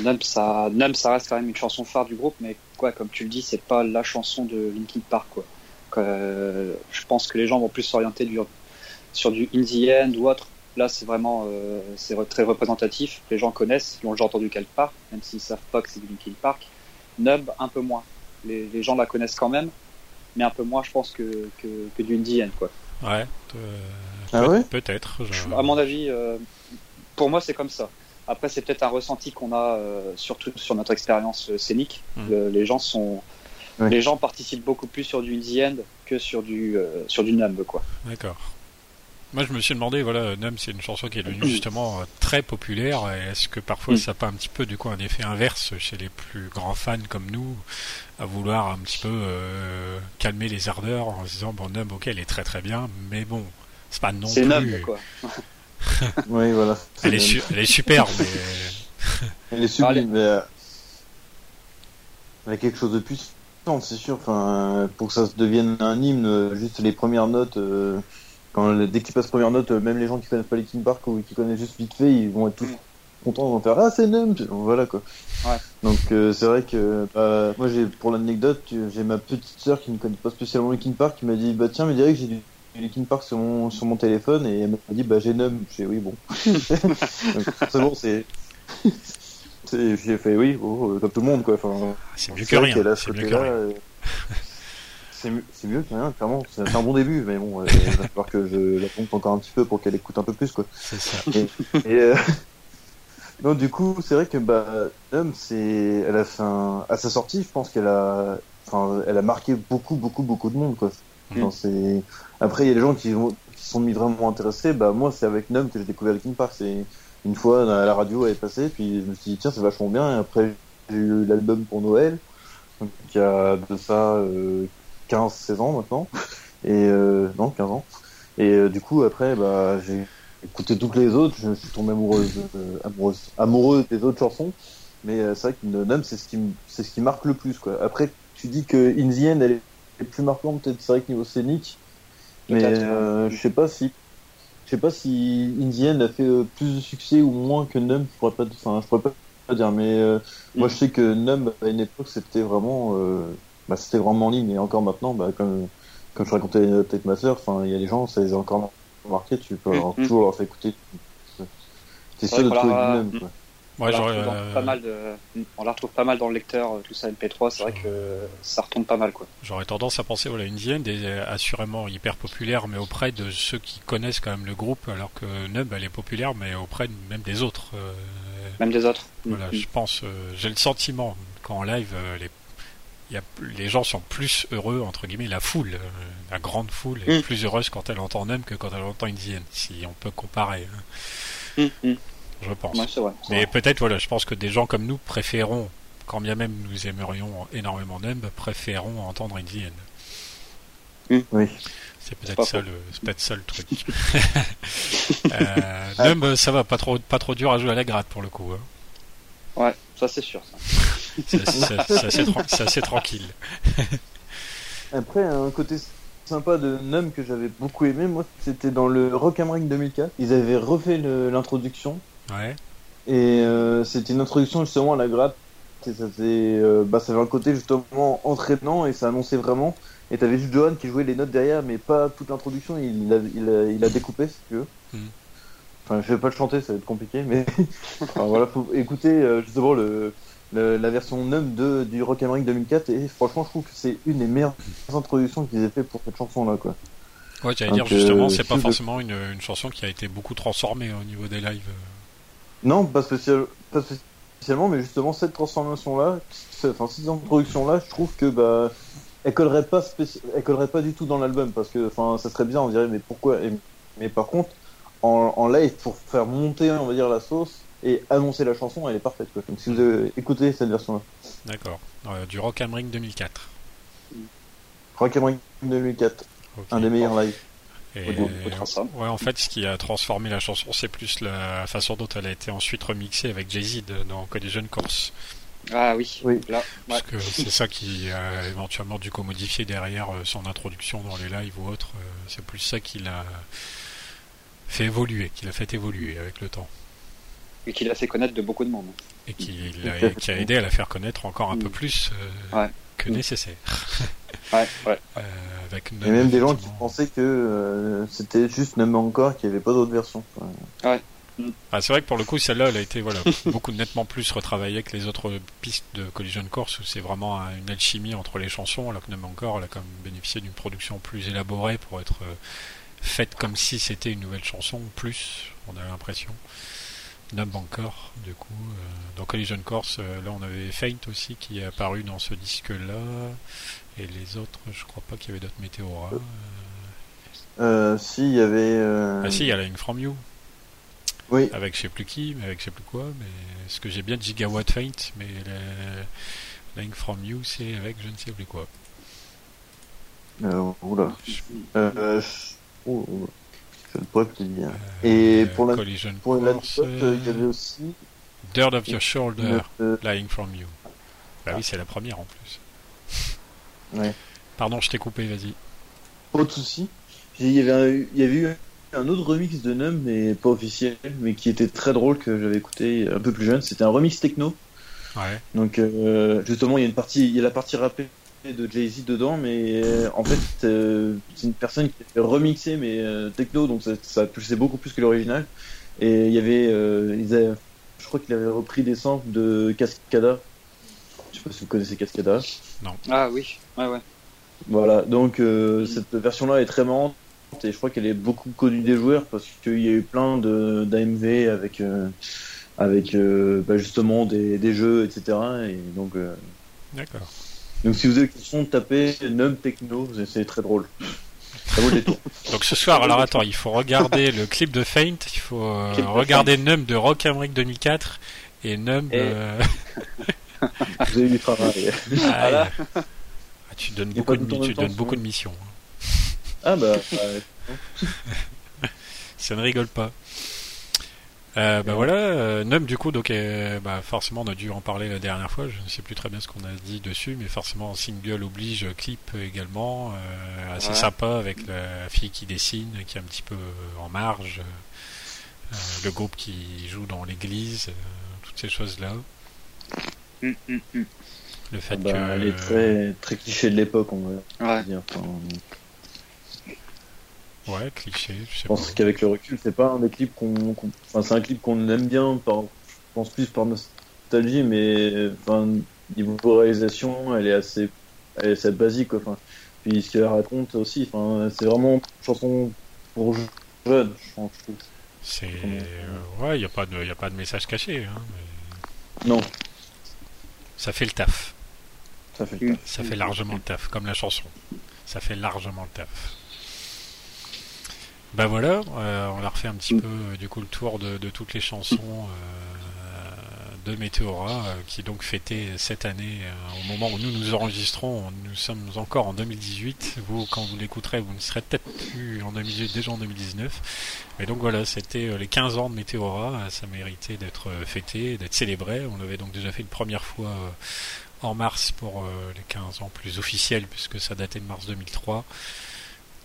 Numb, ça, Numb, ça reste quand même une chanson phare du groupe, mais quoi, comme tu le dis, c'est pas la chanson de Linkin Park, quoi. je pense que les gens vont plus s'orienter sur du In the End ou autre. Là, c'est vraiment c'est très représentatif. Les gens connaissent, ils ont déjà entendu quelque part, même s'ils savent pas que c'est du Linkin Park. Nub, un peu moins. Les, les, gens la connaissent quand même, mais un peu moins, je pense, que, que, que du In the End, quoi. Ouais. ah ouais? Peut-être. À mon avis, pour moi, c'est comme ça. Après, c'est peut-être un ressenti qu'on a euh, surtout sur notre expérience euh, scénique. Mm. les gens sont, les gens participent beaucoup plus sur du indie end que sur du euh, sur du numb, quoi. D'accord. Moi, je me suis demandé, voilà, Numb, c'est une chanson qui est devenue justement très populaire. Est-ce que parfois, mm. ça n'a pas un petit peu, du coup, un effet inverse chez les plus grands fans comme nous, à vouloir un petit peu calmer les ardeurs en se disant, bon, Numb, ok, elle est très très bien, mais bon, c'est pas non plus. C'est Numb, quoi. oui, voilà. Elle est, elle est super, mais. elle est sublime, mais. Euh, elle a quelque chose de puissant, c'est sûr. Enfin, pour que ça se devienne un hymne, juste les premières notes. Euh, quand, dès qu'il passe première note, même les gens qui connaissent pas les King Park ou qui connaissent juste vite fait, ils vont être tous mm. contents, ils vont faire Ah, c'est Numb Voilà quoi. Ouais. Donc, euh, c'est vrai que bah, moi, j'ai pour l'anecdote, j'ai ma petite sœur qui ne connaît pas spécialement les King Park qui m'a dit Bah, tiens, mais dirais que j'ai du Linkin Park sur mon, sur mon téléphone et elle m'a dit bah j'ai Num. J'ai oui bon. c'est bon c'est. J'ai fait oui oh, comme tout le monde quoi. Enfin, c'est mieux que rien. C'est mieux que rien. Euh, c'est mieux que rien, clairement. C'est un bon début, mais bon, euh, il va falloir que je la pompe encore un petit peu pour qu'elle écoute un peu plus, quoi. C'est ça. Et, euh... non, du coup, c'est vrai que bah, c'est, elle a fait un... à sa sortie, je pense qu'elle a, enfin, elle a marqué beaucoup, beaucoup, beaucoup de monde, quoi. Mm. Après, il y a des gens qui, qui sont mis vraiment intéressés. Bah, moi, c'est avec Num que j'ai découvert Linkin Park. C'est une fois la radio elle est passée, puis je me suis dit tiens, c'est vachement bien. Et après, j'ai eu l'album pour Noël, donc il y a de ça euh, 15-16 ans maintenant. Et euh, non, 15 ans. Et euh, du coup, après, bah, j'ai écouté toutes les autres. Je suis tombé amoureuse, euh, amoureuse, amoureux des autres chansons. Mais c'est vrai que Num, c'est ce qui, c'est ce qui marque le plus, quoi. Après, tu dis que In the End, elle est plus marquant peut-être c'est vrai que niveau scénique mais euh, je sais pas si je sais pas si Indian a fait euh, plus de succès ou moins que Numb je pourrais pas enfin je pourrais pas dire mais euh, moi je mm. sais que Numb à une époque c'était vraiment bah, c'était vraiment en ligne et encore maintenant bah, comme comme je racontais peut-être ma soeur enfin il y a des gens ça les a encore marqué tu peux mm, mm. toujours leur faire écouter c'est sûr de trouver du Numb on, la euh, pas mal de... on la retrouve pas mal dans le lecteur, euh, tout ça MP3, c'est vrai que ça retombe pas mal. quoi. J'aurais tendance à penser, voilà, Indienne est assurément hyper populaire, mais auprès de ceux qui connaissent quand même le groupe, alors que Nub, elle est populaire, mais auprès même des autres. Euh, même des autres. Voilà, mm-hmm. je pense, j'ai le sentiment qu'en live, les y a, les gens sont plus heureux, entre guillemets, la foule, la grande foule est mm. plus heureuse quand elle entend Num que quand elle entend Indienne, si on peut comparer. Hein. Mm, mm je pense. Mais peut-être, voilà, je pense que des gens comme nous préférons, quand bien même nous aimerions énormément Numb, préférons entendre Indian. Hmm. Oui. C'est peut-être ça, le, peut ça le truc. euh, Numb, ça va, pas trop, pas trop dur à jouer à la gratte pour le coup. Hein. Ouais, ça c'est sûr. C'est assez, tranquille. Après, un côté sympa de Numb que j'avais beaucoup aimé, moi, c'était dans le Rock am Ring 2004. Ils avaient refait l'introduction et euh, c'était une introduction justement à la gratte. Et ça, euh, bah, ça avait un côté justement entraînant et ça annonçait vraiment. Et t'avais juste Johan qui jouait les notes derrière, mais pas toute l'introduction. Il a, il, a, découpé, si tu veux. Hmm. Enfin, je vais pas le chanter, ça va être compliqué, mais enfin, voilà, faut écouter euh, justement le, la version num de, du Rock Ring 2004 et franchement, je trouve que c'est une des meilleures introductions qu'ils aient fait pour cette chanson-là, quoi. Ouais, j'allais dire justement, c'est pas forcément une, une, chanson qui a été beaucoup transformée au niveau des lives. Non, pas, spécialement, mais justement cette transformation-là, enfin cette introduction-là, je trouve que bah elle collerait pas elle collerait pas du tout dans l'album parce que enfin ça serait bien on dirait mais pourquoi? Mais par contre en, live pour faire monter on va dire la sauce et annoncer la chanson elle est parfaite quoi. Donc si vous avez écouté cette version là d'accord euh, du Rock am Ring 2004 Rock am Ring 2004 un des meilleurs lives ouais, en fait, ce qui a transformé la chanson, c'est plus la façon dont elle a été ensuite remixée avec Jay-Z dans Collision Course. Ah oui, oui. Là, Parce que c'est ça qui a éventuellement dû modifier derrière euh, son introduction dans les lives ou autres. Euh, c'est plus ça qui l'a fait évoluer, qui l'a fait évoluer avec le temps. Et qui l'a fait connaître de beaucoup de monde. Et qui, a, qui a aidé à la faire connaître encore un peu mm. plus. Euh, ouais que nécessaire. Ouais, ouais. Euh, avec Il y a même des gens qui pensaient que euh, c'était juste Numb encore, qu'il n'y avait pas d'autres versions. quoi. Ah, c'est vrai que pour le coup, celle-là, elle a été voilà, beaucoup nettement plus retravaillée que les autres pistes de Collision Course où c'est vraiment un- une alchimie entre les chansons, alors que Numb Encore, elle a quand même bénéficié d'une production plus élaborée pour être euh, faite comme si c'était une nouvelle chanson, plus, on a l'impression. Numb Encore, du coup. euh, dans Collision Course, euh, là, on avait Faint aussi qui est apparu dans ce disque-là. Et les autres, je crois pas qu'il y avait d'autres Météora. Euh, si, il y avait... euh, Ah si, il y a Lying From You. Oui, avec je sais plus qui, mais avec je sais plus quoi, mais ce que j'ai bien de Gigawatt Faint, mais le Lying From You, c'est avec je ne sais plus quoi. euh, oula. Euh, je... oh, oh, je ne pourrais plus le dire. Euh, Et pour la- Collision Pour euh, il y avait aussi... Dirt of Your Shoulder, euh, Lying From You. Bah oui, c'est la première en plus. Ouais. Pardon, je t'ai coupé, vas-y. Pas de souci. Il y avait, un, il y avait eu un autre remix de Numb, mais pas officiel, mais qui était très drôle que j'avais écouté un peu plus jeune. C'était un remix techno. Ouais. Donc euh, justement, il y a une partie, il y a la partie rappée de Jay-Z dedans, mais euh, en fait, euh, c'est une personne qui a fait remixer mais euh, techno, donc ça, ça touchait beaucoup plus que l'original. Et il y avait, euh, ils avaient- je crois qu'il avait repris des samples de Cascada. Je sais pas si vous connaissez Cascada. Ah oui, ouais, ouais. Voilà, donc euh, cette version-là est très marrante et je crois qu'elle est beaucoup connue des joueurs parce qu'il y a eu plein de d'AMV avec euh, avec euh, bah, justement des, des jeux etc. Et donc euh, D'accord. Donc si vous avez question tapez Num Techno, c'est- très drôle. Ça vaut le détour. Donc ce soir, alors attends, il faut regarder le clip de Faint, il faut euh, regarder Numb de Rock Amérique 2004 et euh, Vous avez eu du travail. ah, ah, tu donnes beaucoup de, tu temps, donnes beaucoup de missions. Ah bah euh, Ça ne rigole pas. Euh, bah voilà, euh, Num du coup, donc euh, bah forcément on a dû en parler la dernière fois. Je ne sais plus très bien ce qu'on a dit dessus, mais forcément single oblige clip également, euh, assez Ouais. sympa avec la fille qui dessine, qui est un petit peu en marge, euh, le groupe qui joue dans l'église, euh, toutes ces choses là. Hum, hum, hum. Le fait bah, que elle est très très cliché de l'époque on va Ouais. dire. Enfin, ouais cliché, je sais je pas. pense qu'avec le recul, c'est pas un des clips qu'on, enfin, c'est un clip qu'on aime bien, par, je pense plus par nostalgie, mais enfin, niveau réalisation, elle est assez, elle est assez basique, quoi. Enfin, puis ce qu'elle raconte aussi, enfin, c'est vraiment une chanson pour jeunes, je pense. C'est euh, ouais, il y a pas de y a pas de message caché, hein, mais Non, ça fait le taf. ça fait. Mm. Ça fait largement le taf, comme la chanson. Ça fait largement le taf. Bah voilà, euh, on a refait un petit peu euh, du coup le tour de, toutes les chansons euh, de Meteora euh, qui donc fêtait cette année au moment où nous nous enregistrons. Nous sommes encore en 2018. Vous, quand vous l'écouterez, vous ne serez peut-être plus en 2018, déjà en 2019. Mais donc voilà, c'était les 15 ans de Meteora. Euh, Ça méritait d'être fêté, d'être célébré. On l'avait donc déjà fait une première fois en mars pour les 15 ans plus officiels puisque ça datait de mars 2003.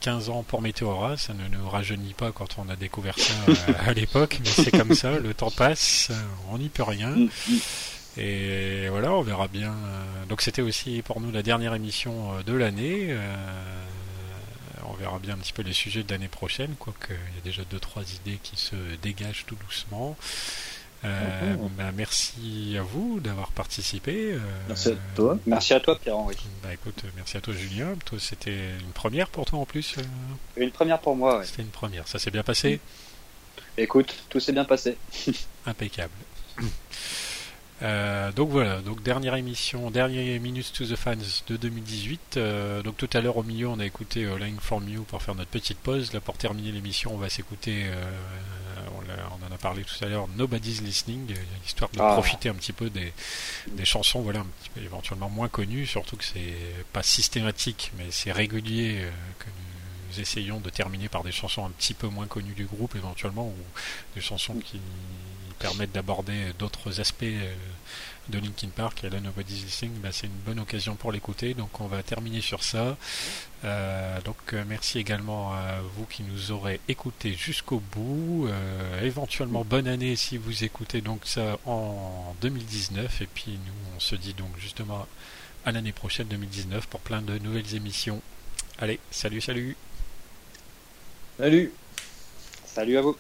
15 ans pour Meteora, ça ne nous rajeunit pas quand on a découvert ça euh, à l'époque, mais c'est comme ça, le temps passe, on n'y peut rien. Et voilà, on verra bien. Donc c'était aussi pour nous la dernière émission euh, de l'année. euh, On verra bien un petit peu les sujets de l'année prochaine, quoique il y a déjà deux trois idées qui se dégagent tout doucement. Euh, bah, merci à vous d'avoir participé. euh, Merci à toi. Merci à toi, Pierre-Henri. Bah écoute, euh, merci à toi Julien. Toi c'était une première pour toi en plus. Une première pour moi, ouais. C'était une première. Ça s'est bien passé? Écoute, tout s'est bien passé. Impeccable. Euh, donc voilà, donc dernière émission, dernier Minutes to the Fans de 2018. Euh, donc tout à l'heure au milieu, on a écouté euh, Lying from You pour faire notre petite pause. Là, pour terminer l'émission, on va s'écouter, euh, on, on en a parlé tout à l'heure, Nobody's Listening, euh, histoire de Ah. profiter un petit peu des, des chansons, voilà, un petit peu éventuellement moins connues, surtout que c'est pas systématique, mais c'est régulier que nous essayons de terminer par des chansons un petit peu moins connues du groupe éventuellement, ou des chansons qui permettent d'aborder d'autres aspects euh, de Linkin Park et là Nobody's Listening bah, c'est une bonne occasion pour l'écouter donc on va terminer sur ça Euh, donc euh, merci également à vous qui nous aurez écouté jusqu'au bout éventuellement bonne année si vous écoutez donc ça en 2019 et puis nous on se dit donc justement à l'année prochaine 2019 pour plein de nouvelles émissions. Allez, salut, salut. Salut. Salut à vous.